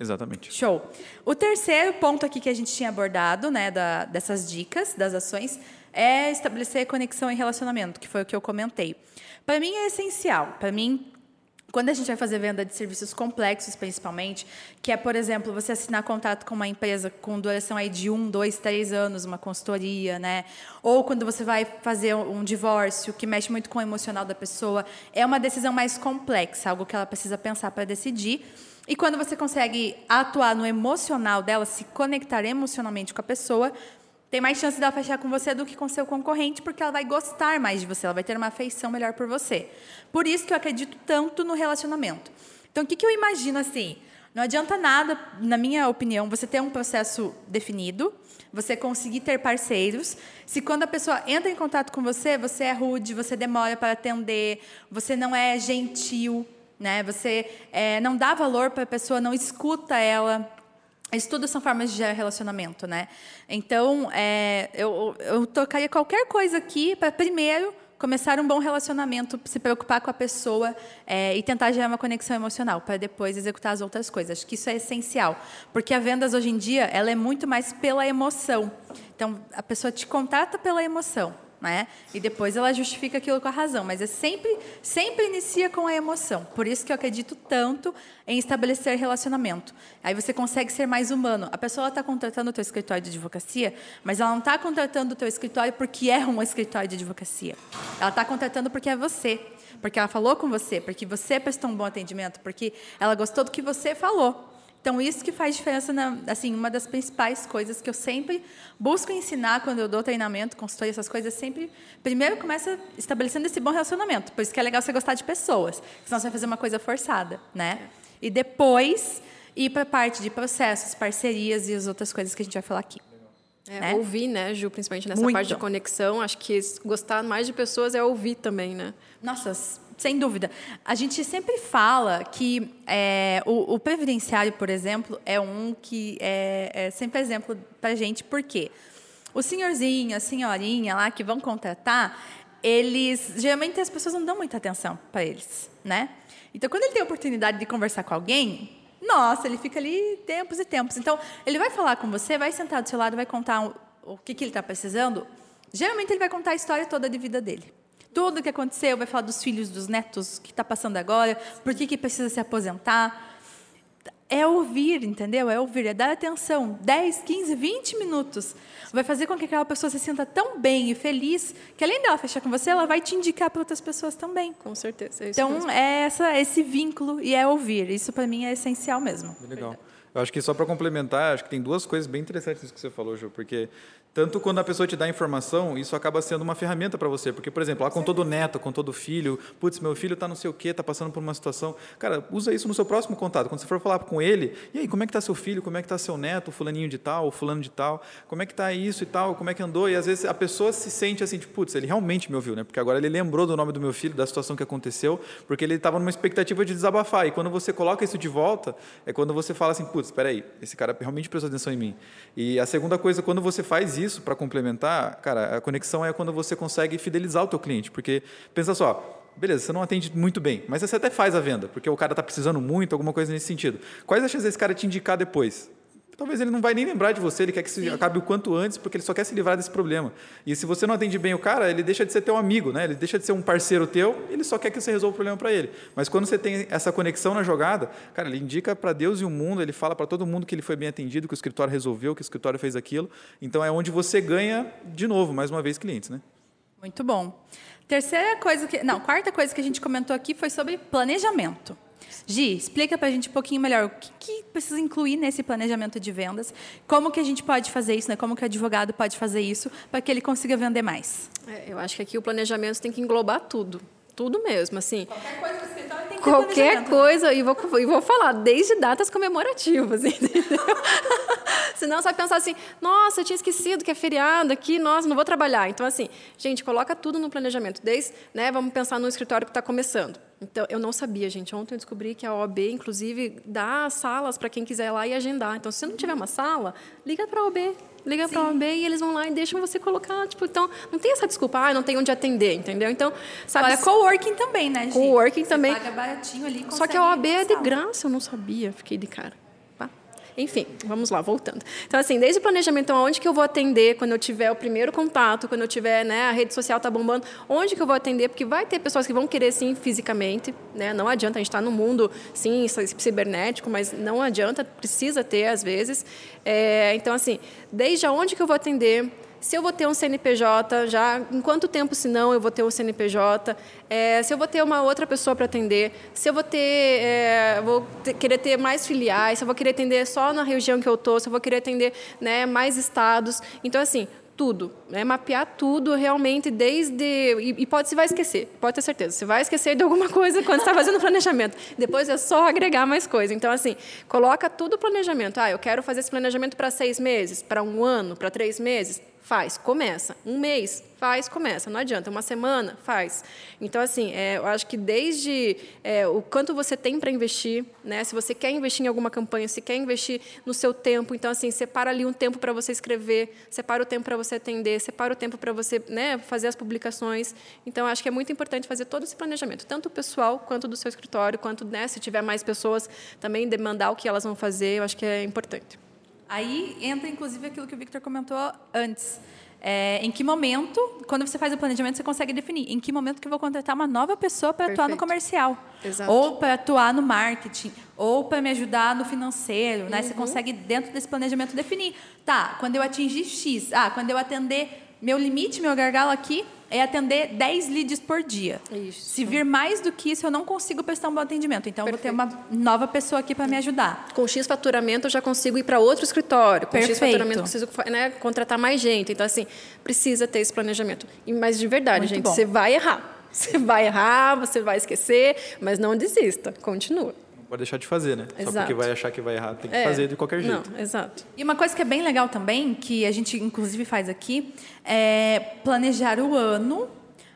C: Exatamente.
A: Show. O terceiro ponto aqui que a gente tinha abordado, né, da, dessas dicas, das ações, é estabelecer conexão em relacionamento, que foi o que eu comentei. Para mim é essencial. Para mim, quando a gente vai fazer venda de serviços complexos, principalmente, que é, por exemplo, você assinar contato com uma empresa com duração aí de um, dois, três anos, uma consultoria, né? Ou quando você vai fazer um divórcio, que mexe muito com o emocional da pessoa, é uma decisão mais complexa, algo que ela precisa pensar para decidir. E quando você consegue atuar no emocional dela, se conectar emocionalmente com a pessoa, tem mais chance dela fechar com você do que com seu concorrente, porque ela vai gostar mais de você, ela vai ter uma afeição melhor por você. Por isso que eu acredito tanto no relacionamento. Então, o que, que eu imagino assim? Não adianta nada, na minha opinião, você ter um processo definido, você conseguir ter parceiros, se quando a pessoa entra em contato com você, você é rude, você demora para atender, você não é gentil, né? Você é, não dá valor para a pessoa, não escuta ela. Isso tudo são formas de relacionamento, né? Então, é, eu, eu tocaria qualquer coisa aqui para primeiro começar um bom relacionamento, se preocupar com a pessoa é, e tentar gerar uma conexão emocional para depois executar as outras coisas. Acho que isso é essencial, porque a vendas hoje em dia ela é muito mais pela emoção. Então a pessoa te contrata pela emoção né? E depois ela justifica aquilo com a razão, mas é sempre, sempre inicia com a emoção. Por isso que eu acredito tanto em estabelecer relacionamento. Aí você consegue ser mais humano. A pessoa está contratando o teu escritório de advocacia, mas ela não está contratando o teu escritório porque é um escritório de advocacia. Ela está contratando porque é você, porque ela falou com você, porque você prestou um bom atendimento, porque ela gostou do que você falou. Então, isso que faz diferença, na, assim, uma das principais coisas que eu sempre busco ensinar quando eu dou treinamento, consultoria, essas coisas, sempre, primeiro começa estabelecendo esse bom relacionamento. Por isso que é legal você gostar de pessoas, senão você vai fazer uma coisa forçada, né? E depois ir para a parte de processos, parcerias e as outras coisas que a gente vai falar aqui.
B: É, né? Ouvir, né, Ju, principalmente nessa Muito. parte de conexão. Acho que gostar mais de pessoas é ouvir também, né?
A: Nossa, sem dúvida. A gente sempre fala que é, o, o, previdenciário, por exemplo, é um que é, é sempre exemplo para gente, por quê? O senhorzinho, a senhorinha lá que vão contratar, eles geralmente as pessoas não dão muita atenção para eles, né? Então, quando ele tem a oportunidade de conversar com alguém, nossa, ele fica ali tempos e tempos. Então, ele vai falar com você, vai sentar do seu lado, vai contar o, o que, que ele está precisando. Geralmente, ele vai contar a história toda de vida dele tudo o que aconteceu, vai falar dos filhos, dos netos, o que está passando agora, por que, que precisa se aposentar. É ouvir, entendeu? É ouvir, é dar atenção. 10, 15, 20 minutos. Vai fazer com que aquela pessoa se sinta tão bem e feliz que, além dela fechar com você, ela vai te indicar para outras pessoas também.
B: Com certeza.
A: É então, mesmo. é essa, esse vínculo e é ouvir. Isso, para mim, é essencial mesmo.
C: Legal. Eu acho que só para complementar, acho que tem duas coisas bem interessantes que você falou, Ju, porque tanto quando a pessoa te dá informação, isso acaba sendo uma ferramenta para você. Porque, por exemplo, lá com todo neto, com todo filho, putz, meu filho está não sei o quê, está passando por uma situação. Cara, usa isso no seu próximo contato. Quando você for falar com ele, e aí, como é que está seu filho? Como é que está seu neto, fulaninho de tal, fulano de tal? Como é que está isso e tal? Como é que andou? E às vezes a pessoa se sente assim, tipo, putz, ele realmente me ouviu, né? Porque agora ele lembrou do nome do meu filho, da situação que aconteceu, porque ele estava numa expectativa de desabafar. E quando você coloca isso de volta, é quando você fala assim, putz, espera aí, esse cara realmente prestou atenção em mim. E a segunda coisa, quando você faz isso para complementar cara, a conexão é quando você consegue fidelizar o teu cliente, porque pensa só, beleza, você não atende muito bem, mas você até faz a venda, porque o cara está precisando muito, alguma coisa nesse sentido. Quais as chances desse cara te indicar depois? Talvez ele não vai nem lembrar de você, ele quer que isso acabe o quanto antes, porque ele só quer se livrar desse problema. E se você não atende bem o cara, ele deixa de ser teu amigo, né? ele deixa de ser um parceiro teu, ele só quer que você resolva o problema para ele. Mas quando você tem essa conexão na jogada, cara, ele indica para Deus e o mundo, ele fala para todo mundo que ele foi bem atendido, que o escritório resolveu, que o escritório fez aquilo. Então é onde você ganha, de novo, mais uma vez, clientes. Né?
A: Muito bom. Terceira coisa que. Não, quarta coisa que a gente comentou aqui foi sobre planejamento. Gi, explica para a gente um pouquinho melhor o que, que, precisa incluir nesse planejamento de vendas, como que a gente pode fazer isso, né? como que o advogado pode fazer isso para que ele consiga vender mais.
B: É, eu acho que aqui o planejamento tem que englobar tudo, tudo mesmo, assim.
A: Qualquer coisa que você tem que
B: Qualquer coisa, e vou, e vou falar, desde datas comemorativas, entendeu? Senão você vai pensar assim, nossa, eu tinha esquecido que é feriado aqui, nossa, não vou trabalhar. Então, assim, gente, coloca tudo no planejamento. Desde, né, vamos pensar no escritório que está começando. Então, eu não sabia, gente. Ontem eu descobri que a OAB, inclusive, dá salas para quem quiser ir lá e agendar. Então, se você não tiver uma sala, liga para a OAB. Liga para a OAB e eles vão lá e deixam você colocar. Tipo, então, não tem essa desculpa, ah, não tem onde atender, entendeu? Então,
A: sabe. Olha, coworking também, né, gente?
B: Coworking também.
A: Paga baratinho ali,
B: Só que a OAB é de graça, eu não sabia, fiquei de cara. Enfim, vamos lá, voltando. Então, assim, desde o planejamento, então, onde que eu vou atender quando eu tiver o primeiro contato, quando eu tiver, né, a rede social está bombando, onde que eu vou atender? Porque vai ter pessoas que vão querer, sim, fisicamente, né? Não adianta, a gente está no mundo, sim, cibernético, mas não adianta, precisa ter, às vezes. É, então, assim, desde onde que eu vou atender, se eu vou ter um CNPJ, já em quanto tempo, se não, eu vou ter um CNPJ, é, se eu vou ter uma outra pessoa para atender, se eu vou ter, é, vou ter, querer ter mais filiais, se eu vou querer atender só na região que eu estou, se eu vou querer atender né, mais estados. Então, assim, tudo, né? mapear tudo realmente desde e, e pode se vai esquecer, pode ter certeza, você vai esquecer de alguma coisa quando está fazendo o planejamento. Depois é só agregar mais coisa. Então assim, coloca tudo o planejamento. Ah, eu quero fazer esse planejamento para seis meses, para um ano, para três meses. Faz, começa. Um mês, faz, começa. Não adianta. Uma semana, faz. Então, assim, é, eu acho que desde é, o quanto você tem para investir, né? Se você quer investir em alguma campanha, se quer investir no seu tempo, então, assim, separa ali um tempo para você escrever, separa o tempo para você atender, separa o tempo para você né, fazer as publicações. Então, acho que é muito importante fazer todo esse planejamento, tanto pessoal quanto do seu escritório, quanto, né, se tiver mais pessoas, também demandar o que elas vão fazer, eu acho que é importante.
A: Aí entra, inclusive, aquilo que o Victor comentou antes. É, em que momento, quando você faz o planejamento, você consegue definir em que momento que eu vou contratar uma nova pessoa para atuar no comercial,
B: Exato.
A: ou para atuar no marketing, ou para me ajudar no financeiro, né? Você uhum. consegue dentro desse planejamento definir, tá? Quando eu atingir X, ah, quando eu atender meu limite, meu gargalo aqui é atender 10 leads por dia.
B: Isso.
A: Se vir mais do que isso, eu não consigo prestar um bom atendimento. Então, Perfeito. vou ter uma nova pessoa aqui para me ajudar.
B: Com X faturamento, eu já consigo ir para outro escritório. Com Perfeito. X faturamento, eu preciso né, contratar mais gente. Então, assim, precisa ter esse planejamento. Mas, de verdade, Muito gente, bom. você vai errar. Você vai errar, você vai esquecer, mas não desista. Continua
C: pode deixar de fazer, né?
B: Exato.
C: Só porque vai achar que vai errar, tem que é. fazer de qualquer jeito.
B: Não, exato.
A: E uma coisa que é bem legal também, que a gente inclusive faz aqui, é planejar o ano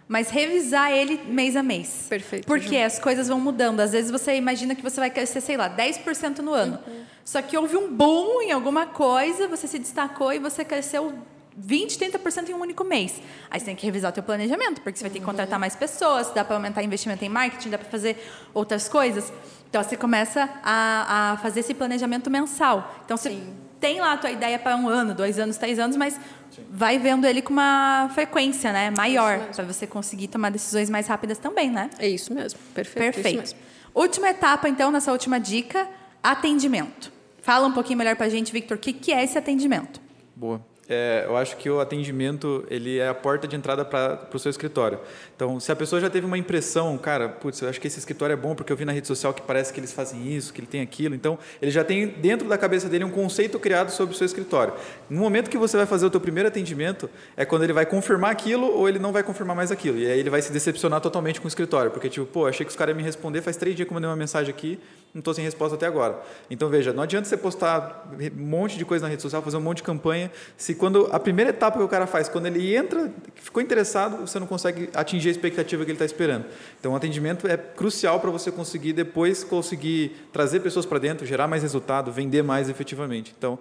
A: mas revisar ele mês a mês.
B: Perfeito.
A: Porque as coisas vão mudando. Às vezes você imagina que você vai crescer, sei lá, 10% no ano. Uhum. Só que houve um boom em alguma coisa, você se destacou e você cresceu 20, 30% em um único mês. Aí você tem que revisar o teu planejamento, porque você vai ter que contratar mais pessoas, dá para aumentar investimento em marketing, dá para fazer outras coisas. Então você começa a, a fazer esse planejamento mensal. Então você Sim. tem lá a tua ideia para um ano, dois anos, três anos, mas Sim. vai vendo ele com uma frequência, né, maior, para você conseguir tomar decisões mais rápidas também, né?
B: É isso mesmo. Perfeito.
A: Perfeito. Mesmo. Última etapa, então, nessa última dica, atendimento. Fala um pouquinho melhor para a gente, Victor, o que, que é esse atendimento?
C: Boa. É, eu acho que o atendimento ele é a porta de entrada para o seu escritório. Então, se a pessoa já teve uma impressão, cara, putz, eu acho que esse escritório é bom porque eu vi na rede social que parece que eles fazem isso, que ele tem aquilo. Então, ele já tem dentro da cabeça dele um conceito criado sobre o seu escritório. No momento que você vai fazer o teu primeiro atendimento, é quando ele vai confirmar aquilo ou ele não vai confirmar mais aquilo. E aí ele vai se decepcionar totalmente com o escritório, porque tipo, pô, achei que os caras iam me responder, faz três dias que eu mandei uma mensagem aqui, não estou sem resposta até agora. Então, veja, não adianta você postar um monte de coisa na rede social, fazer um monte de campanha, se quando a primeira etapa que o cara faz, quando ele entra, ficou interessado, você não consegue atingir a expectativa que ele está esperando. Então, o atendimento é crucial para você conseguir depois conseguir trazer pessoas para dentro, gerar mais resultado, vender mais efetivamente. Então,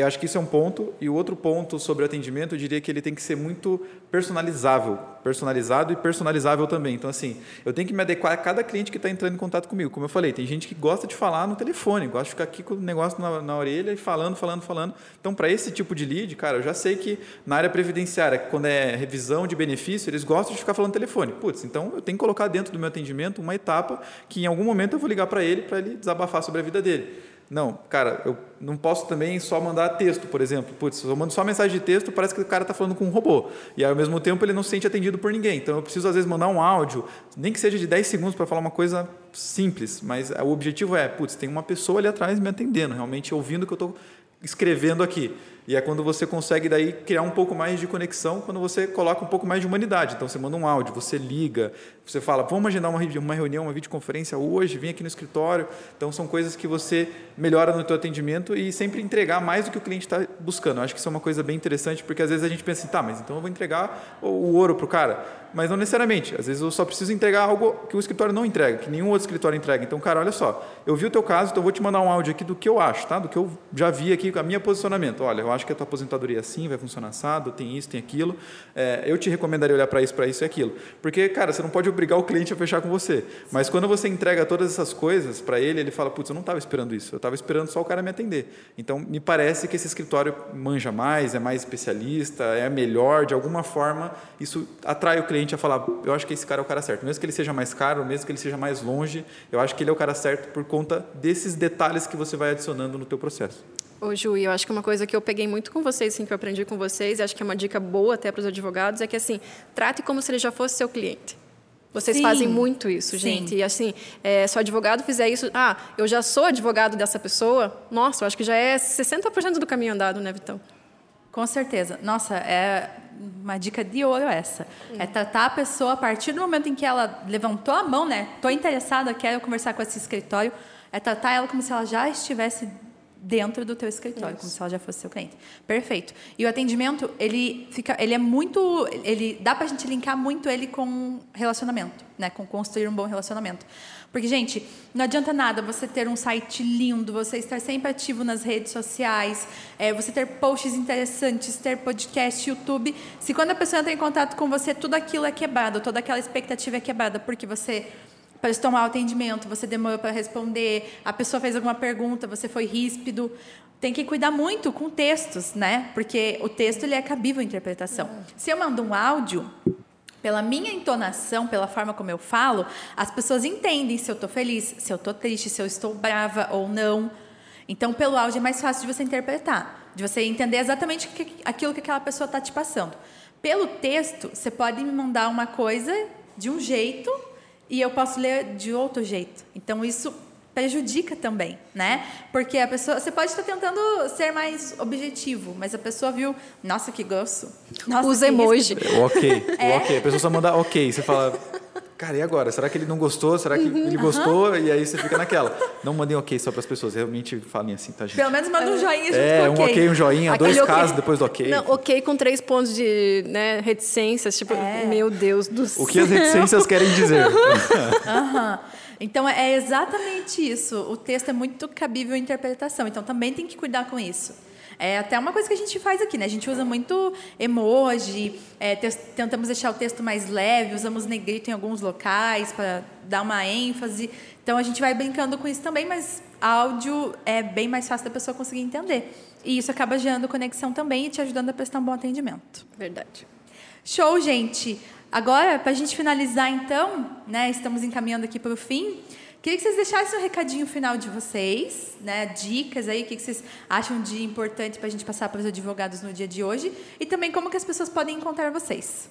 C: eu acho que isso é um ponto. E o outro ponto sobre atendimento, eu diria que ele tem que ser muito personalizável. Personalizado e personalizável também. Então, assim, eu tenho que me adequar a cada cliente que está entrando em contato comigo. Como eu falei, tem gente que gosta de falar no telefone, gosta de ficar aqui com o negócio na, na orelha e falando, falando, falando. Então, para esse tipo de lead, cara, eu já sei que na área previdenciária, quando é revisão de benefício, eles gostam de ficar falando telefone. Putz, então eu tenho que colocar dentro do meu atendimento uma etapa que em algum momento eu vou ligar para ele para ele desabafar sobre a vida dele. Não, cara, eu não posso também só mandar texto, por exemplo. Putz, eu mando só mensagem de texto, parece que o cara está falando com um robô. E ao mesmo tempo ele não se sente atendido por ninguém. Então eu preciso, às vezes, mandar um áudio, nem que seja de 10 segundos para falar uma coisa simples. Mas o objetivo é, putz, tem uma pessoa ali atrás me atendendo, realmente ouvindo o que eu estou escrevendo aqui. E é quando você consegue daí criar um pouco mais de conexão, quando você coloca um pouco mais de humanidade. Então você manda um áudio, você liga, você fala, vamos agendar uma reunião, uma videoconferência hoje, vem aqui no escritório. Então são coisas que você melhora no teu atendimento e sempre entregar mais do que o cliente está buscando. Eu acho que isso é uma coisa bem interessante, porque às vezes a gente pensa assim, tá, mas então eu vou entregar o ouro para o cara. Mas não necessariamente. Às vezes eu só preciso entregar algo que o escritório não entrega, que nenhum outro escritório entrega. Então, cara, olha só, eu vi o teu caso, então eu vou te mandar um áudio aqui do que eu acho, tá? Do que eu já vi aqui, com a minha posicionamento. Olha, eu acho que a tua aposentadoria é assim, vai funcionar assado, tem isso, tem aquilo. É, eu te recomendaria olhar para isso, para isso e aquilo. Porque, cara, você não pode obrigar o cliente a fechar com você. Mas quando você entrega todas essas coisas para ele, ele fala, putz, eu não estava esperando isso, eu estava esperando só o cara me atender. Então, me parece que esse escritório manja mais, é mais especialista, é melhor, de alguma forma, isso atrai o cliente a falar, eu acho que esse cara é o cara certo. Mesmo que ele seja mais caro, mesmo que ele seja mais longe, eu acho que ele é o cara certo por conta desses detalhes que você vai adicionando no teu processo.
B: Ô, Ju, eu acho que uma coisa que eu peguei muito com vocês, assim, que eu aprendi com vocês, e acho que é uma dica boa até para os advogados, é que, assim, trate como se ele já fosse seu cliente. Vocês sim, fazem muito isso, gente. Sim. E assim, é, se o advogado fizer isso, ah, eu já sou advogado dessa pessoa, nossa, eu acho que já é 60% do caminho andado, né, Vitão?
A: Com certeza. Nossa, é uma dica de ouro essa. É tratar a pessoa a partir do momento em que ela levantou a mão, né? Tô interessada, quero conversar com esse escritório. É tratar ela como se ela já estivesse dentro do teu escritório, Isso. como se ela já fosse seu cliente. Perfeito. E o atendimento, ele fica, ele é muito, ele dá pra gente linkar muito ele com relacionamento, né? Com construir um bom relacionamento. Porque, gente, não adianta nada você ter um site lindo, você estar sempre ativo nas redes sociais, é, você ter posts interessantes, ter podcast, YouTube. Se quando a pessoa entra em contato com você, tudo aquilo é quebrado, toda aquela expectativa é quebrada, porque você prestou mal atendimento, você demorou para responder, a pessoa fez alguma pergunta, você foi ríspido. Tem que cuidar muito com textos, né? Porque o texto ele é cabível à interpretação. Se eu mando um áudio, pela minha entonação, pela forma como eu falo, as pessoas entendem se eu estou feliz, se eu estou triste, se eu estou brava ou não. Então, pelo áudio é mais fácil de você interpretar, de você entender exatamente aquilo que aquela pessoa está te passando. Pelo texto, você pode me mandar uma coisa de um jeito e eu posso ler de outro jeito. Então, isso prejudica também, né? Porque a pessoa, você pode estar tentando ser mais objetivo, mas a pessoa viu, nossa, que grosso. Nossa,
B: Usa emoji.
C: O ok, é. o ok. A pessoa só manda ok, você fala, cara, e agora? Será que ele não gostou? Será que uhum, ele gostou? Uhum. E aí você fica naquela. Não mandem ok só para as pessoas, realmente falem assim, tá, gente?
A: Pelo menos manda um joinha junto
C: é,
A: com
C: um ok, um joinha, Aquele dois okay. casos depois do ok.
B: Não, ok com três pontos de né, reticências, tipo, é. meu Deus do céu.
C: O que as reticências querem dizer?
A: Aham. uhum. Então é exatamente isso. O texto é muito cabível à interpretação. Então também tem que cuidar com isso. É até uma coisa que a gente faz aqui, né? A gente usa muito emoji, é, tentamos deixar o texto mais leve, usamos negrito em alguns locais para dar uma ênfase. Então a gente vai brincando com isso também, mas áudio é bem mais fácil da pessoa conseguir entender. E isso acaba gerando conexão também e te ajudando a prestar um bom atendimento.
B: Verdade.
A: Show, gente! Agora, para a gente finalizar, então, né, estamos encaminhando aqui para o fim. Queria que vocês deixassem um recadinho final de vocês, né, dicas aí, o que vocês acham de importante para a gente passar para os advogados no dia de hoje e também como que as pessoas podem encontrar vocês.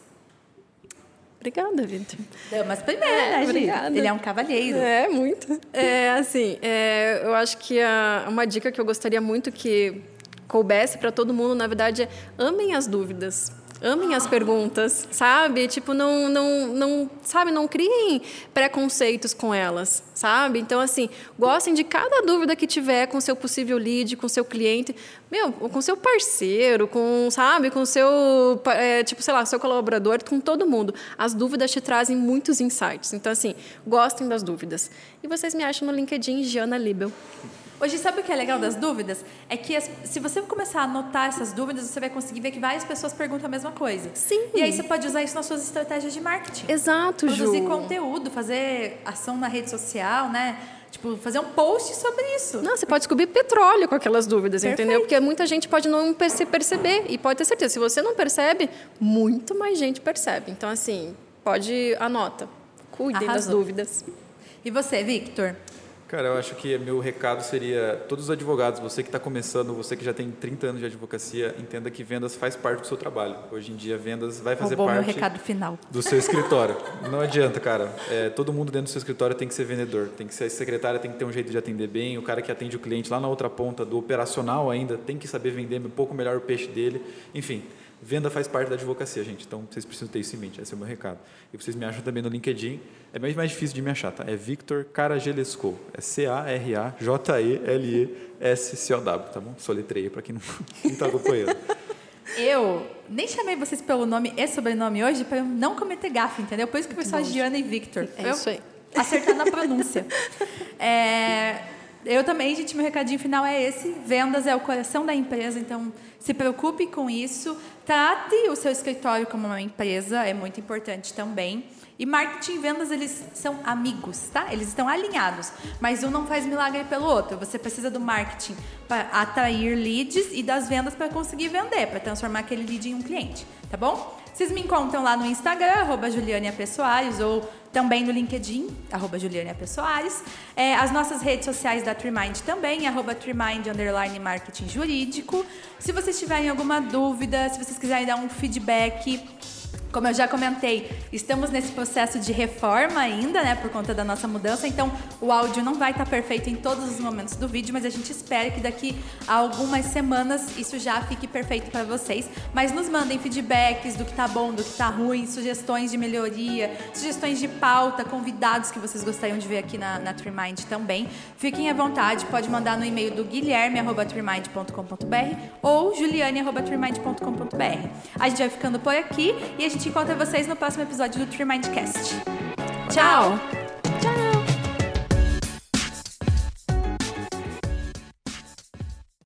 B: Obrigada, Vitor.
A: Mas primeiro, é, né, Obrigada. Ele é um cavalheiro.
B: É, muito. É, assim, é, eu acho que a, uma dica que eu gostaria muito que coubesse para todo mundo, na verdade, é amem as dúvidas amem as perguntas, sabe? Tipo, não, não, não, sabe, não criem preconceitos com elas, sabe? Então, assim, gostem de cada dúvida que tiver com seu possível lead, com seu cliente, meu, com seu parceiro, com, sabe, com seu, é, tipo, sei lá, seu colaborador, com todo mundo. As dúvidas te trazem muitos insights. Então, assim, gostem das dúvidas. E vocês me acham no LinkedIn, Giana Libel.
A: Hoje, sabe o que é legal das dúvidas? É que as, se você começar a anotar essas dúvidas, você vai conseguir ver que várias pessoas perguntam a mesma coisa.
B: Sim.
A: E aí você pode usar isso nas suas estratégias de marketing.
B: Exato,
A: Ju. Produzir conteúdo, fazer ação na rede social, né? Tipo, fazer um post sobre isso.
B: Não, você pode descobrir petróleo com aquelas dúvidas, Perfeito. entendeu? Porque muita gente pode não perceber. E pode ter certeza, se você não percebe, muito mais gente percebe. Então, assim, pode, anota. Cuidem Arrasou. das dúvidas.
A: E você, Victor?
C: Cara, eu acho que meu recado seria: todos os advogados, você que está começando, você que já tem 30 anos de advocacia, entenda que vendas faz parte do seu trabalho. Hoje em dia, vendas vai fazer
A: Roubou
C: parte
A: meu recado final.
C: do seu escritório. Não adianta, cara. É, todo mundo dentro do seu escritório tem que ser vendedor, tem que ser secretária, tem que ter um jeito de atender bem. O cara que atende o cliente lá na outra ponta do operacional ainda tem que saber vender um pouco melhor o peixe dele. Enfim. Venda faz parte da advocacia, gente. Então, vocês precisam ter isso em mente. Esse é o meu recado. E vocês me acham também no LinkedIn. É bem mais difícil de me achar, tá? É Victor Caragelesco. É C-A-R-A-J-E-L-E-S-C-O-W, tá bom? Soletrei para quem não está acompanhando.
A: Eu nem chamei vocês pelo nome e sobrenome hoje para eu não cometer gafe, entendeu? Por isso que foi só Giana e Victor.
B: É isso aí.
A: Acertando a pronúncia. É, eu também, gente, meu recadinho final é esse. Vendas é o coração da empresa, então se preocupe com isso. Trate o seu escritório como uma empresa, é muito importante também. E marketing e vendas, eles são amigos, tá? Eles estão alinhados, mas um não faz milagre pelo outro. Você precisa do marketing para atrair leads e das vendas para conseguir vender, para transformar aquele lead em um cliente, tá bom? Vocês me encontram lá no Instagram, arroba Juliane ou também no LinkedIn, arroba Juliane Pessoares. É, as nossas redes sociais da Trimind também, arroba Trimind Underline Marketing Jurídico. Se vocês tiverem alguma dúvida, se vocês quiserem dar um feedback, Como eu já comentei, estamos nesse processo de reforma ainda, né, por conta da nossa mudança, então o áudio não vai estar perfeito em todos os momentos do vídeo, mas a gente espera que daqui a algumas semanas isso já fique perfeito para vocês. Mas nos mandem feedbacks do que tá bom, do que tá ruim, sugestões de melhoria, sugestões de pauta, convidados que vocês gostariam de ver aqui na, na Trimind também. Fiquem à vontade, pode mandar no e-mail do guilherme.trimind.com.br ou juliane.trimind.com.br. A gente vai ficando por aqui e a gente encontra vocês no próximo episódio do Tree Mindcast. Tchau!